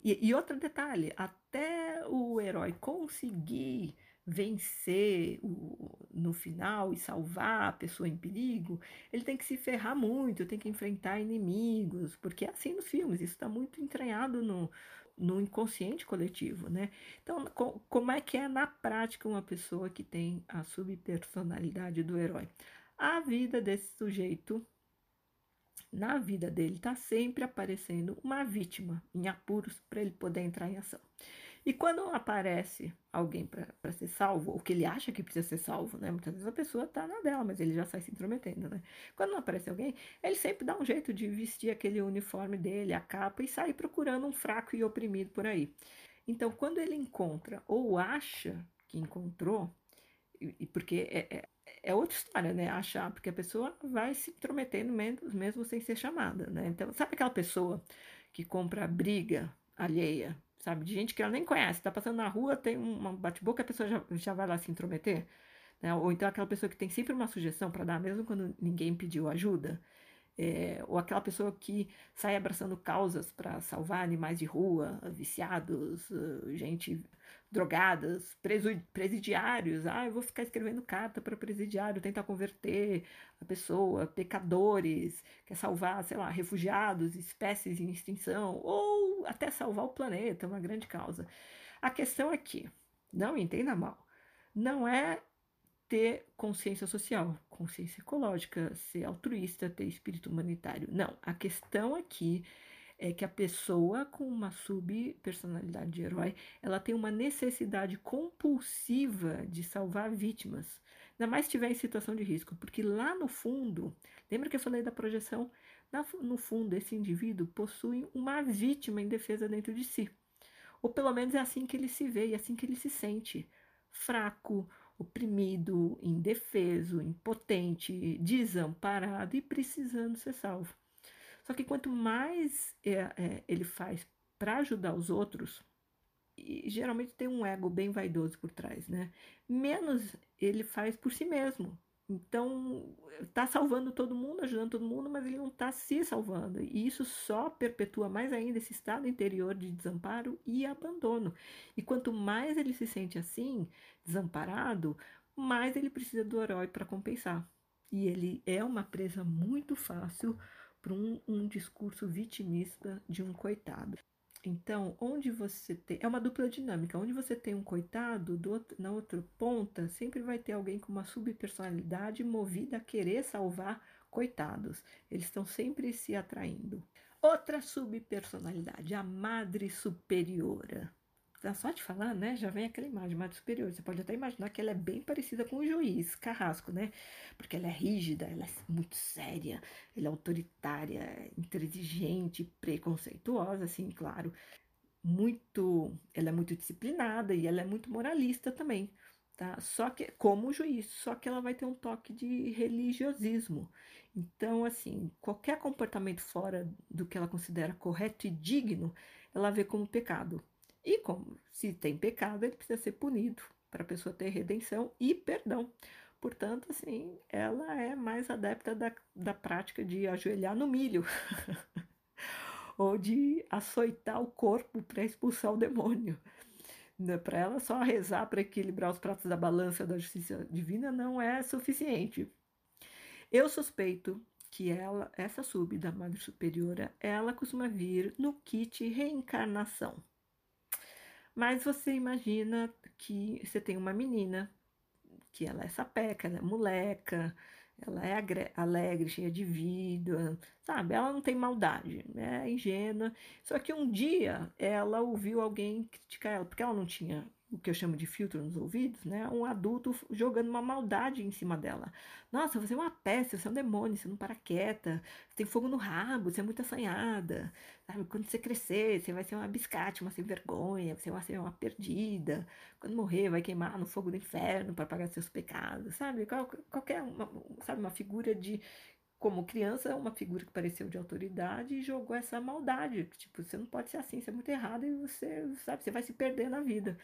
E, e outro detalhe, até o herói conseguir vencer o, no final e salvar a pessoa em perigo, ele tem que se ferrar muito, tem que enfrentar inimigos, porque é assim nos filmes, isso está muito entranhado no, no inconsciente coletivo, né? Então, co como é que é na prática uma pessoa que tem a subpersonalidade do herói? A vida desse sujeito, na vida dele, está sempre aparecendo uma vítima em apuros para ele poder entrar em ação. E quando aparece alguém para ser salvo, ou que ele acha que precisa ser salvo, né? Muitas vezes a pessoa está na dela, mas ele já sai se intrometendo, né? Quando não aparece alguém, ele sempre dá um jeito de vestir aquele uniforme dele, a capa, e sair procurando um fraco e oprimido por aí. Então, quando ele encontra ou acha que encontrou, e, porque é, é, é, outra história, né? Achar, porque a pessoa vai se intrometendo mesmo, mesmo sem ser chamada, né? Então, sabe aquela pessoa que compra briga alheia sabe? De gente que ela nem conhece, tá passando na rua, tem uma bate-boca, a pessoa já, já vai lá se intrometer. Né? Ou então aquela pessoa que tem sempre uma sugestão para dar, mesmo quando ninguém pediu ajuda. É, ou aquela pessoa que sai abraçando causas para salvar animais de rua, viciados, gente drogadas, presidiários. Ah, eu vou ficar escrevendo carta para presidiário, tentar converter a pessoa, pecadores, quer salvar, sei lá, refugiados, espécies em extinção, ou até salvar o planeta, uma grande causa. A questão é que, não entenda mal, não é ter consciência social, consciência ecológica, ser altruísta, ter espírito humanitário. Não, a questão aqui é que a pessoa com uma subpersonalidade de herói, ela tem uma necessidade compulsiva de salvar vítimas. Ainda mais se estiver em situação de risco, porque lá no fundo, lembra que eu falei da projeção? no fundo, esse indivíduo possui uma vítima em defesa dentro de si. Ou pelo menos é assim que ele se vê e é assim que ele se sente. Fraco, oprimido, indefeso, impotente, desamparado e precisando ser salvo. Só que quanto mais é, é, ele faz para ajudar os outros, e geralmente tem um ego bem vaidoso por trás, né? Menos ele faz por si mesmo. Então, está salvando todo mundo, ajudando todo mundo, mas ele não está se salvando. E isso só perpetua mais ainda esse estado interior de desamparo e abandono. E quanto mais ele se sente assim, desamparado, mais ele precisa do herói para compensar. E ele é uma presa muito fácil para um, um discurso vitimista de um coitado. Então, onde você tem. É uma dupla dinâmica. Onde você tem um coitado, do outro, na outra ponta, sempre vai ter alguém com uma subpersonalidade movida a querer salvar coitados. Eles estão sempre se atraindo. Outra subpersonalidade, a madre superiora só de falar, né, já vem aquela imagem mais superior. Você pode até imaginar que ela é bem parecida com o juiz Carrasco, né? Porque ela é rígida, ela é muito séria, ela é autoritária, intransigente, preconceituosa, assim, claro. Muito, ela é muito disciplinada e ela é muito moralista também, tá? Só que como o juiz, só que ela vai ter um toque de religiosismo. Então, assim, qualquer comportamento fora do que ela considera correto e digno, ela vê como pecado. E como se tem pecado, ele precisa ser punido para a pessoa ter redenção e perdão. Portanto, assim, ela é mais adepta da, da prática de ajoelhar no milho. ou de açoitar o corpo para expulsar o demônio. Né, para ela, só rezar para equilibrar os pratos da balança da justiça divina não é suficiente. Eu suspeito que ela, essa sub da Madre Superiora, ela costuma vir no kit reencarnação. Mas você imagina que você tem uma menina, que ela é sapeca, ela é moleca, ela é alegre, cheia de vida, sabe? Ela não tem maldade, é ingênua. Só que um dia ela ouviu alguém criticar ela, porque ela não tinha o que eu chamo de filtro nos ouvidos, né? Um adulto jogando uma maldade em cima dela. Nossa, você é uma peste, você é um demônio, você não para quieta, você tem fogo no rabo, você é muito assanhada. Sabe? Quando você crescer, você vai ser uma biscate, uma sem vergonha, você vai ser uma perdida. Quando morrer, vai queimar no fogo do inferno para pagar seus pecados, sabe? Qualquer uma, sabe, uma figura de como criança, uma figura que pareceu de autoridade e jogou essa maldade. Tipo, você não pode ser assim, você é muito errado e você, sabe, você vai se perder na vida.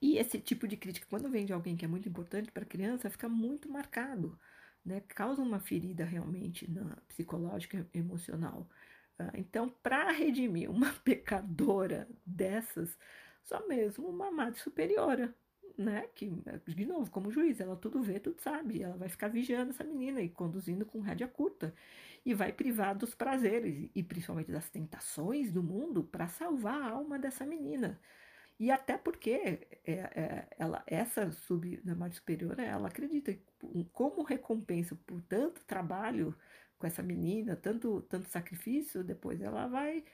E esse tipo de crítica, quando vem de alguém que é muito importante para a criança, fica muito marcado, né? Causa uma ferida realmente na psicológica e emocional. Uh, então, para redimir uma pecadora dessas, só mesmo uma madre superiora, né? Que, de novo, como juiz, ela tudo vê, tudo sabe. Ela vai ficar vigiando essa menina e conduzindo com rédea curta. E vai privar dos prazeres e principalmente das tentações do mundo para salvar a alma dessa menina. E até porque é, é, ela, essa sub da Madre Superior, ela acredita que como recompensa por tanto trabalho com essa menina, tanto, tanto sacrifício, depois ela vai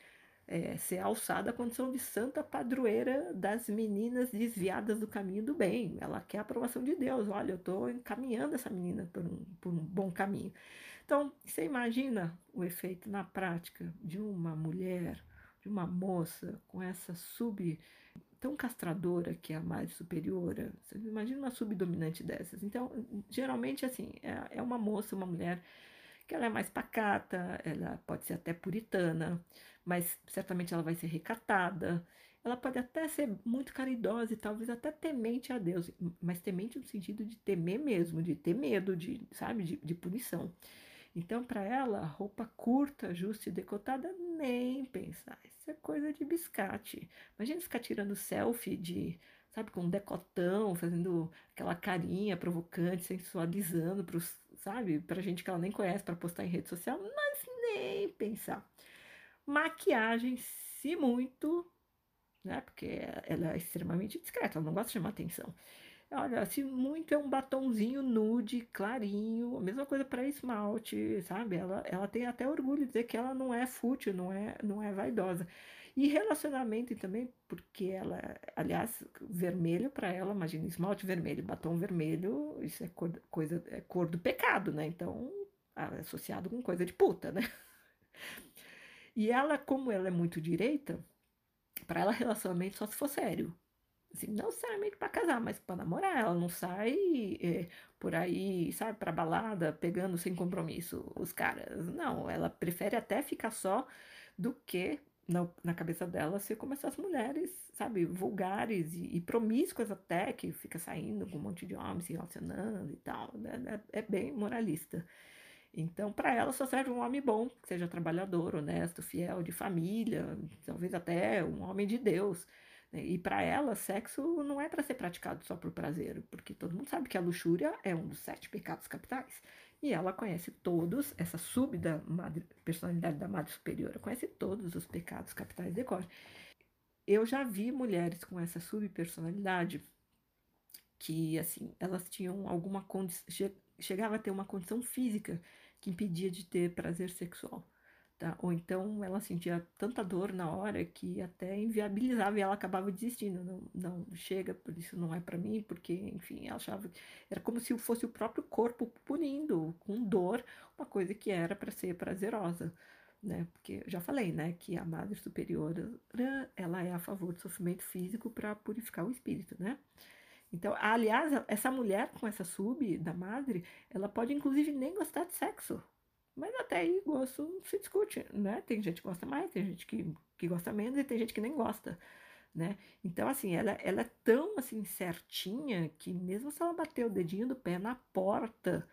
é, ser alçada à condição de santa padroeira das meninas desviadas do caminho do bem. Ela quer a aprovação de Deus. Olha, eu estou encaminhando essa menina por um, por um bom caminho. Então, você imagina o efeito na prática de uma mulher, de uma moça com essa sub tão castradora que é a mais superiora. Você imagina uma subdominante dessas. Então, geralmente, assim, é, é uma moça, uma mulher que ela é mais pacata, ela pode ser até puritana, mas certamente ela vai ser recatada. Ela pode até ser muito caridosa e talvez até temente a Deus, mas temente no sentido de temer mesmo, de ter medo, de, sabe, de, de punição. Então, para ela, roupa curta, justa e decotada, nem pensar. Isso é coisa de biscate. Imagina ficar tirando selfie de, sabe, com um decotão, fazendo aquela carinha provocante, sensualizando para sabe, pra gente que ela nem conhece para postar em rede social, mas nem pensar. Maquiagem, se muito, né, porque ela é extremamente discreta, ela não gosta de chamar atenção. Olha, se muito é um batonzinho nude, clarinho, a mesma coisa para esmalte, sabe? Ela, ela tem até orgulho de dizer que ela não é fútil, não é, não é vaidosa. E relacionamento também, porque ela, aliás, vermelho para ela, imagina, esmalte vermelho, batom vermelho, isso é cor, coisa, é cor do pecado, né? Então, é associado com coisa de puta, né? E ela, como ela é muito direita, para ela relacionamento só se for sério. Assim, não necessariamente para casar, mas para namorar. Ela não sai é, por aí, sabe, para balada, pegando sem compromisso os caras. Não, ela prefere até ficar só do que na, na cabeça dela ser como essas mulheres, sabe, vulgares e, e promíscuas até, que fica saindo com um monte de homens se relacionando e tal. Né? É, é bem moralista. Então, para ela só serve um homem bom, que seja trabalhador, honesto, fiel, de família, talvez até um homem de Deus. Né? E para ela, sexo não é para ser praticado só por prazer, porque todo mundo sabe que a luxúria é um dos sete pecados capitais. E ela conhece todos, essa sub da madre, personalidade da Madre Superiora, conhece todos os pecados capitais de cor. Eu já vi mulheres com essa subpersonalidade que, assim, elas tinham alguma condição, chegava a ter uma condição física que impedia de ter prazer sexual. Tá? Ou então ela sentia tanta dor na hora que até inviabilizava e ela acabava desistindo. Não, não chega, por isso não é para mim, porque, enfim, ela achava que era como se fosse o próprio corpo punindo com dor uma coisa que era para ser prazerosa. Né? Porque eu já falei, né, que a Madre Superiora, ela é a favor do sofrimento físico para purificar o espírito, né? Então, aliás, essa mulher com essa sub da madre, ela pode inclusive nem gostar de sexo. Mas até aí gosto se discute, né? Tem gente que gosta mais, tem gente que, que gosta menos e tem gente que nem gosta, né? Então, assim, ela, ela é tão, assim, certinha que mesmo se ela bater o dedinho do pé na porta,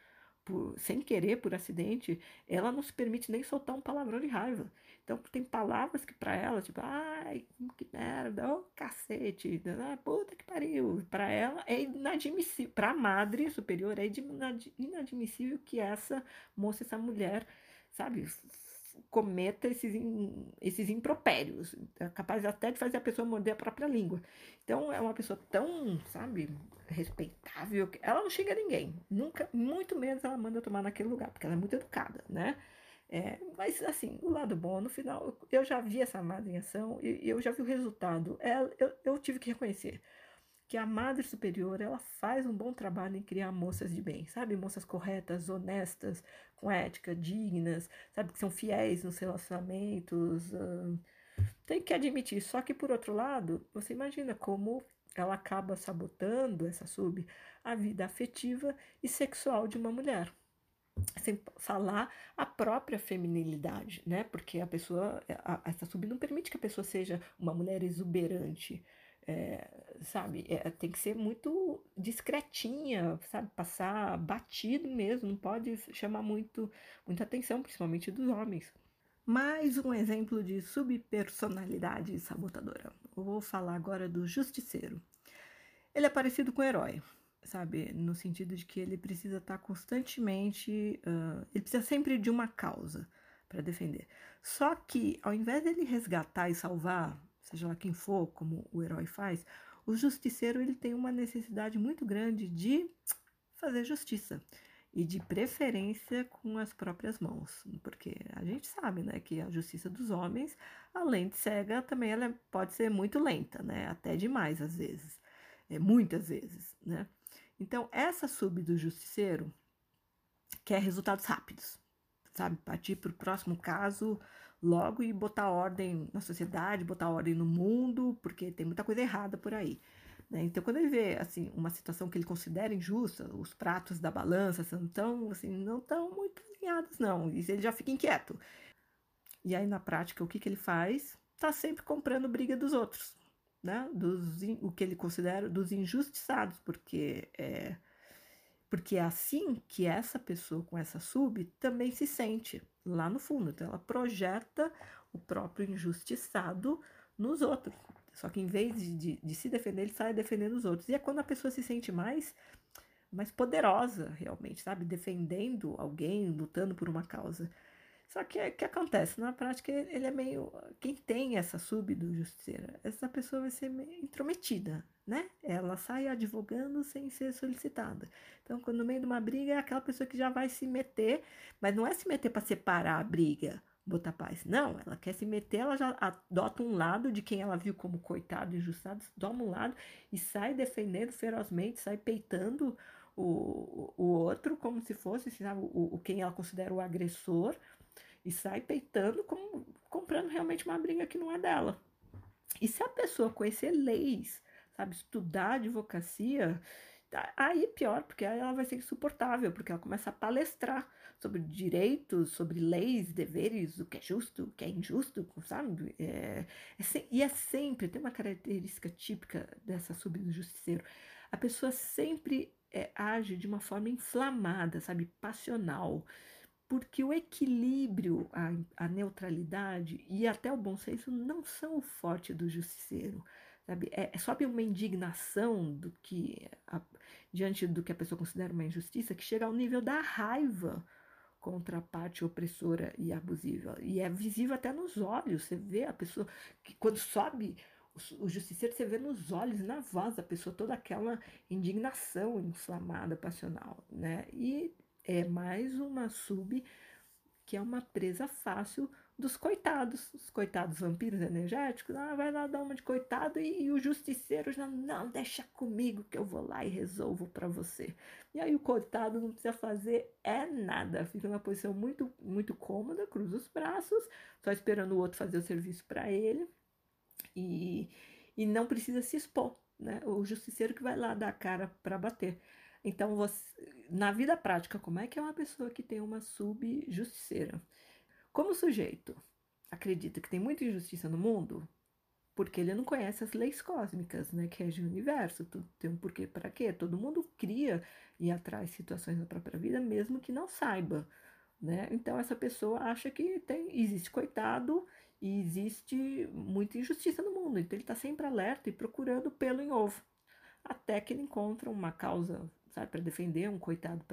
por, sem querer, por acidente, ela não se permite nem soltar um palavrão de raiva. Então, tem palavras que para ela, tipo, ai, que merda, ô oh, cacete, ah, puta que pariu. Para ela é inadmissível, para a madre superior é inadmissível que essa moça, essa mulher, sabe, cometa esses, esses impropérios. É capaz até de fazer a pessoa morder a própria língua. Então, é uma pessoa tão, sabe, respeitável, que ela não xinga ninguém. Nunca, muito menos ela manda tomar naquele lugar, porque ela é muito educada, né? É, mas, assim, o lado bom, no final, eu já vi essa madre em ação e eu já vi o resultado. Ela, eu, eu tive que reconhecer que a Madre Superior, ela faz um bom trabalho em criar moças de bem, sabe? Moças corretas, honestas, com ética, dignas, sabe? Que são fiéis nos relacionamentos. Uh, tem que admitir. Só que, por outro lado, você imagina como ela acaba sabotando, essa sub, a vida afetiva e sexual de uma mulher sem falar a própria feminilidade, né? Porque a pessoa, essa sub não permite que a pessoa seja uma mulher exuberante, é, sabe? É, tem que ser muito discretinha, sabe? Passar batido mesmo, não pode chamar muito, muita atenção, principalmente dos homens. Mais um exemplo de subpersonalidade sabotadora. Eu vou falar agora do justiceiro. Ele é parecido com o herói sabe? No sentido de que ele precisa estar tá constantemente. Uh, ele precisa sempre de uma causa para defender. Só que, ao invés dele resgatar e salvar, seja lá quem for, como o herói faz, o justiceiro ele tem uma necessidade muito grande de fazer justiça e de preferência com as próprias mãos, porque a gente sabe, né, que a justiça dos homens, além de cega, também ela pode ser muito lenta, né, até demais às vezes, é muitas vezes, né? Então, essa sub do justiceiro quer resultados rápidos, sabe? Partir para o próximo caso logo e botar ordem na sociedade, botar ordem no mundo, porque tem muita coisa errada por aí. Né? Então, quando ele vê assim uma situação que ele considera injusta, os pratos da balança assim, não estão muito alinhados, não. E ele já fica inquieto. E aí, na prática, o que, que ele faz? Está sempre comprando briga dos outros né, dos, o que ele considera dos injustiçados, porque é, porque é assim que essa pessoa com essa sub também se sente lá no fundo. Então, ela projeta o próprio injustiçado nos outros. Só que em vez de, de, de se defender, ele sai defendendo os outros. E é quando a pessoa se sente mais, mais poderosa, realmente, sabe? Defendendo alguém, lutando por uma causa. Só que o que acontece? Na prática, ele é meio. Quem tem essa sub do justiceiro, essa pessoa vai ser intrometida, né? Ela sai advogando sem ser solicitada. Então, quando no meio de uma briga, é aquela pessoa que já vai se meter, mas não é se meter para separar a briga, botar paz. Não, ela quer se meter, ela já adota um lado de quem ela viu como coitado, injustado, toma um lado e sai defendendo ferozmente, sai peitando o, o outro como se fosse sabe, o, o quem ela considera o agressor e sai peitando como comprando realmente uma briga que não é dela. E se a pessoa conhecer leis, sabe, estudar advocacia, tá, aí pior, porque aí ela vai ser insuportável, porque ela começa a palestrar sobre direitos, sobre leis, deveres, o que é justo, o que é injusto, sabe? É, é, e é sempre, tem uma característica típica dessa subida do justiceiro, a pessoa sempre é, age de uma forma inflamada, sabe, passional, porque o equilíbrio, a, a, neutralidade e até o bom senso não são o forte do justiceiro, sabe? É, é só uma indignação do que a, diante do que a pessoa considera uma injustiça que chega ao nível da raiva contra a parte opressora e abusiva. E é visível até nos olhos. Você vê a pessoa que quando sobe o, o justiceiro, você vê nos olhos, na voz da pessoa toda aquela indignação inflamada, passional, né? E é mais uma sub que é uma presa fácil dos coitados, os coitados vampiros energéticos, ah, vai lá dar uma de coitado e, e, o justiceiro já não deixa comigo que eu vou lá e resolvo para você. E aí o coitado não precisa fazer é nada, fica numa posição muito muito cômoda, cruza os braços, só esperando o outro fazer o serviço para ele e, e não precisa se expor, né? O justiceiro que vai lá dar a cara para bater. Então, você, na vida prática, como é que é uma pessoa que tem uma subjusticeira? Como o sujeito acredita que tem muita injustiça no mundo, porque ele não conhece as leis cósmicas, né, que regem o universo, tudo tem um porquê para quê. Todo mundo cria e atrai situações na própria vida, mesmo que não saiba, né? Então essa pessoa acha que tem, existe coitado e existe muita injustiça no mundo. Então ele está sempre alerta e procurando pelo em ovo, até que ele encontra uma causa sabe, para defender, um coitado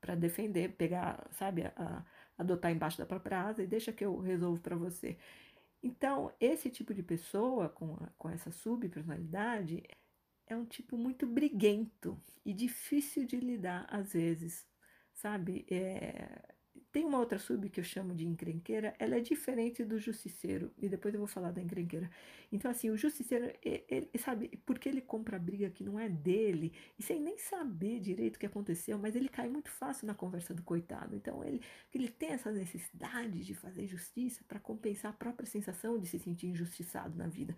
para defender, pegar, sabe, a, adotar embaixo da própria asa e deixa que eu resolvo para você. Então, esse tipo de pessoa com, com essa subpersonalidade é um tipo muito briguento e difícil de lidar às vezes, sabe? É, tem uma outra sub que eu chamo de encrenqueira, ela é diferente do justiceiro, e depois eu vou falar da encrenqueira. Então, assim, o justiceiro, ele, ele, sabe, porque ele compra briga que não é dele, e sem nem saber direito o que aconteceu, mas ele cai muito fácil na conversa do coitado. Então, ele, ele tem essa necessidade de fazer justiça para compensar a própria sensação de se sentir injustiçado na vida.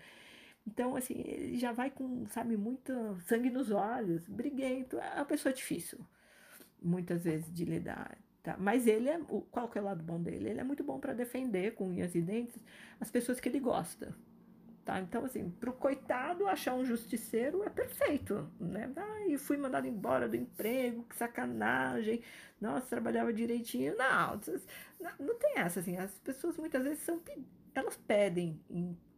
Então, assim, ele já vai com, sabe, muito sangue nos olhos, briguento, é uma pessoa difícil, muitas vezes, de lidar. Tá? Mas ele é. Qual que é o lado bom dele? Ele é muito bom para defender com unhas e dentes as pessoas que ele gosta. Tá? Então, assim, pro coitado achar um justiceiro é perfeito, né? Ai, fui mandado embora do emprego, que sacanagem. Nossa, trabalhava direitinho. Não, não, tem essa, assim. As pessoas muitas vezes são. Elas pedem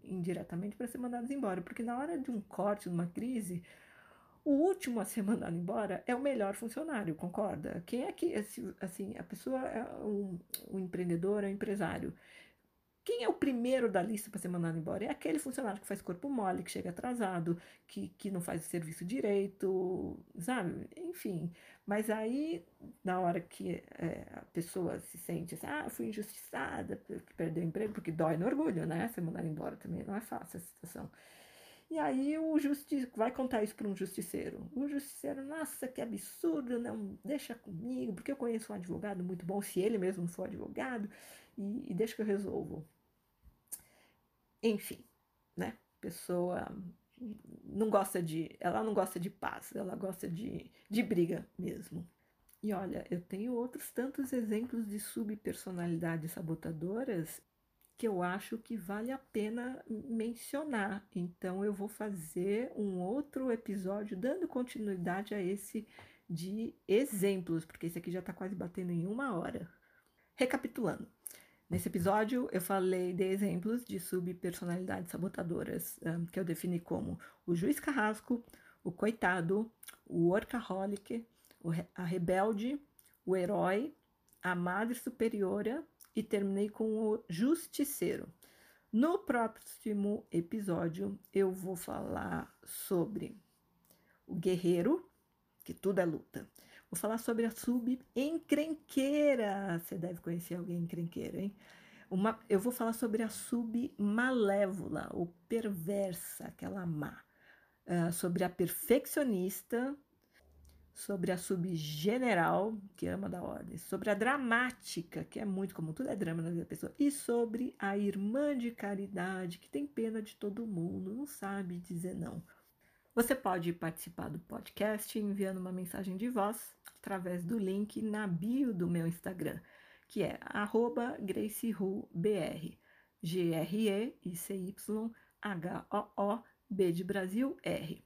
indiretamente para ser mandadas embora, porque na hora de um corte, de uma crise, o último a ser mandado embora é o melhor funcionário, concorda? Quem é que, assim, a pessoa é um, um empreendedor, é um empresário. Quem é o primeiro da lista para ser mandado embora? É aquele funcionário que faz corpo mole, que chega atrasado, que, que não faz o serviço direito, sabe? Enfim. Mas aí, na hora que é, a pessoa se sente assim, ah, fui injustiçada, perdeu o emprego, porque dói no orgulho, né? Ser mandado embora também não é fácil a situação. E aí o justiça vai contar isso para um justiceiro. O justiceiro, nossa, que absurdo, não deixa comigo, porque eu conheço um advogado muito bom, se ele mesmo for advogado, e, e deixa que eu resolvo. Enfim, né? Pessoa não gosta de, ela não gosta de paz, ela gosta de, de briga mesmo. E olha, eu tenho outros tantos exemplos de subpersonalidades sabotadoras que eu acho que vale a pena mencionar. Então eu vou fazer um outro episódio dando continuidade a esse de exemplos, porque esse aqui já está quase batendo em uma hora. Recapitulando. Nesse episódio, eu falei de exemplos de subpersonalidades sabotadoras, um, que eu defini como o juiz carrasco, o coitado, o workaholic, a rebelde, o herói, a madre superiora e terminei com o Justiceiro. No próximo episódio, eu vou falar sobre o guerreiro, que tudo é luta. Vou falar sobre a sub-encrenqueira. Você deve conhecer alguém encrenqueira, hein? Uma, eu vou falar sobre a submalévola, ou perversa, aquela má. Uh, sobre a perfeccionista, sobre a subgeneral, que ama da ordem, sobre a dramática, que é muito comum, tudo é drama na vida da pessoa, e sobre a irmã de caridade, que tem pena de todo mundo, não sabe dizer não. Você pode participar do podcast enviando uma mensagem de voz através do link na bio do meu Instagram, que é GraceHuBR, G-R-E-I-C-Y-H-O-O-B de Brasil R.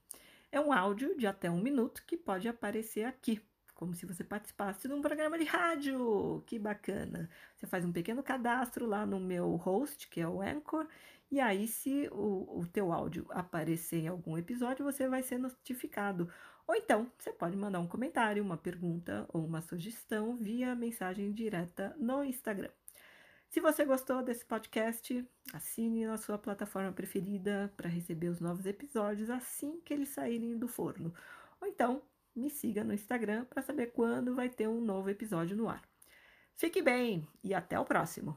É um áudio de até um minuto que pode aparecer aqui, como se você participasse de um programa de rádio. Que bacana! Você faz um pequeno cadastro lá no meu host, que é o Anchor, e aí, se o, o teu áudio aparecer em algum episódio, você vai ser notificado. Ou então, você pode mandar um comentário, uma pergunta ou uma sugestão via mensagem direta no Instagram. Se você gostou desse podcast, assine na sua plataforma preferida para receber os novos episódios assim que eles saírem do forno. Ou então, me siga no Instagram para saber quando vai ter um novo episódio no ar. Fique bem e até o próximo!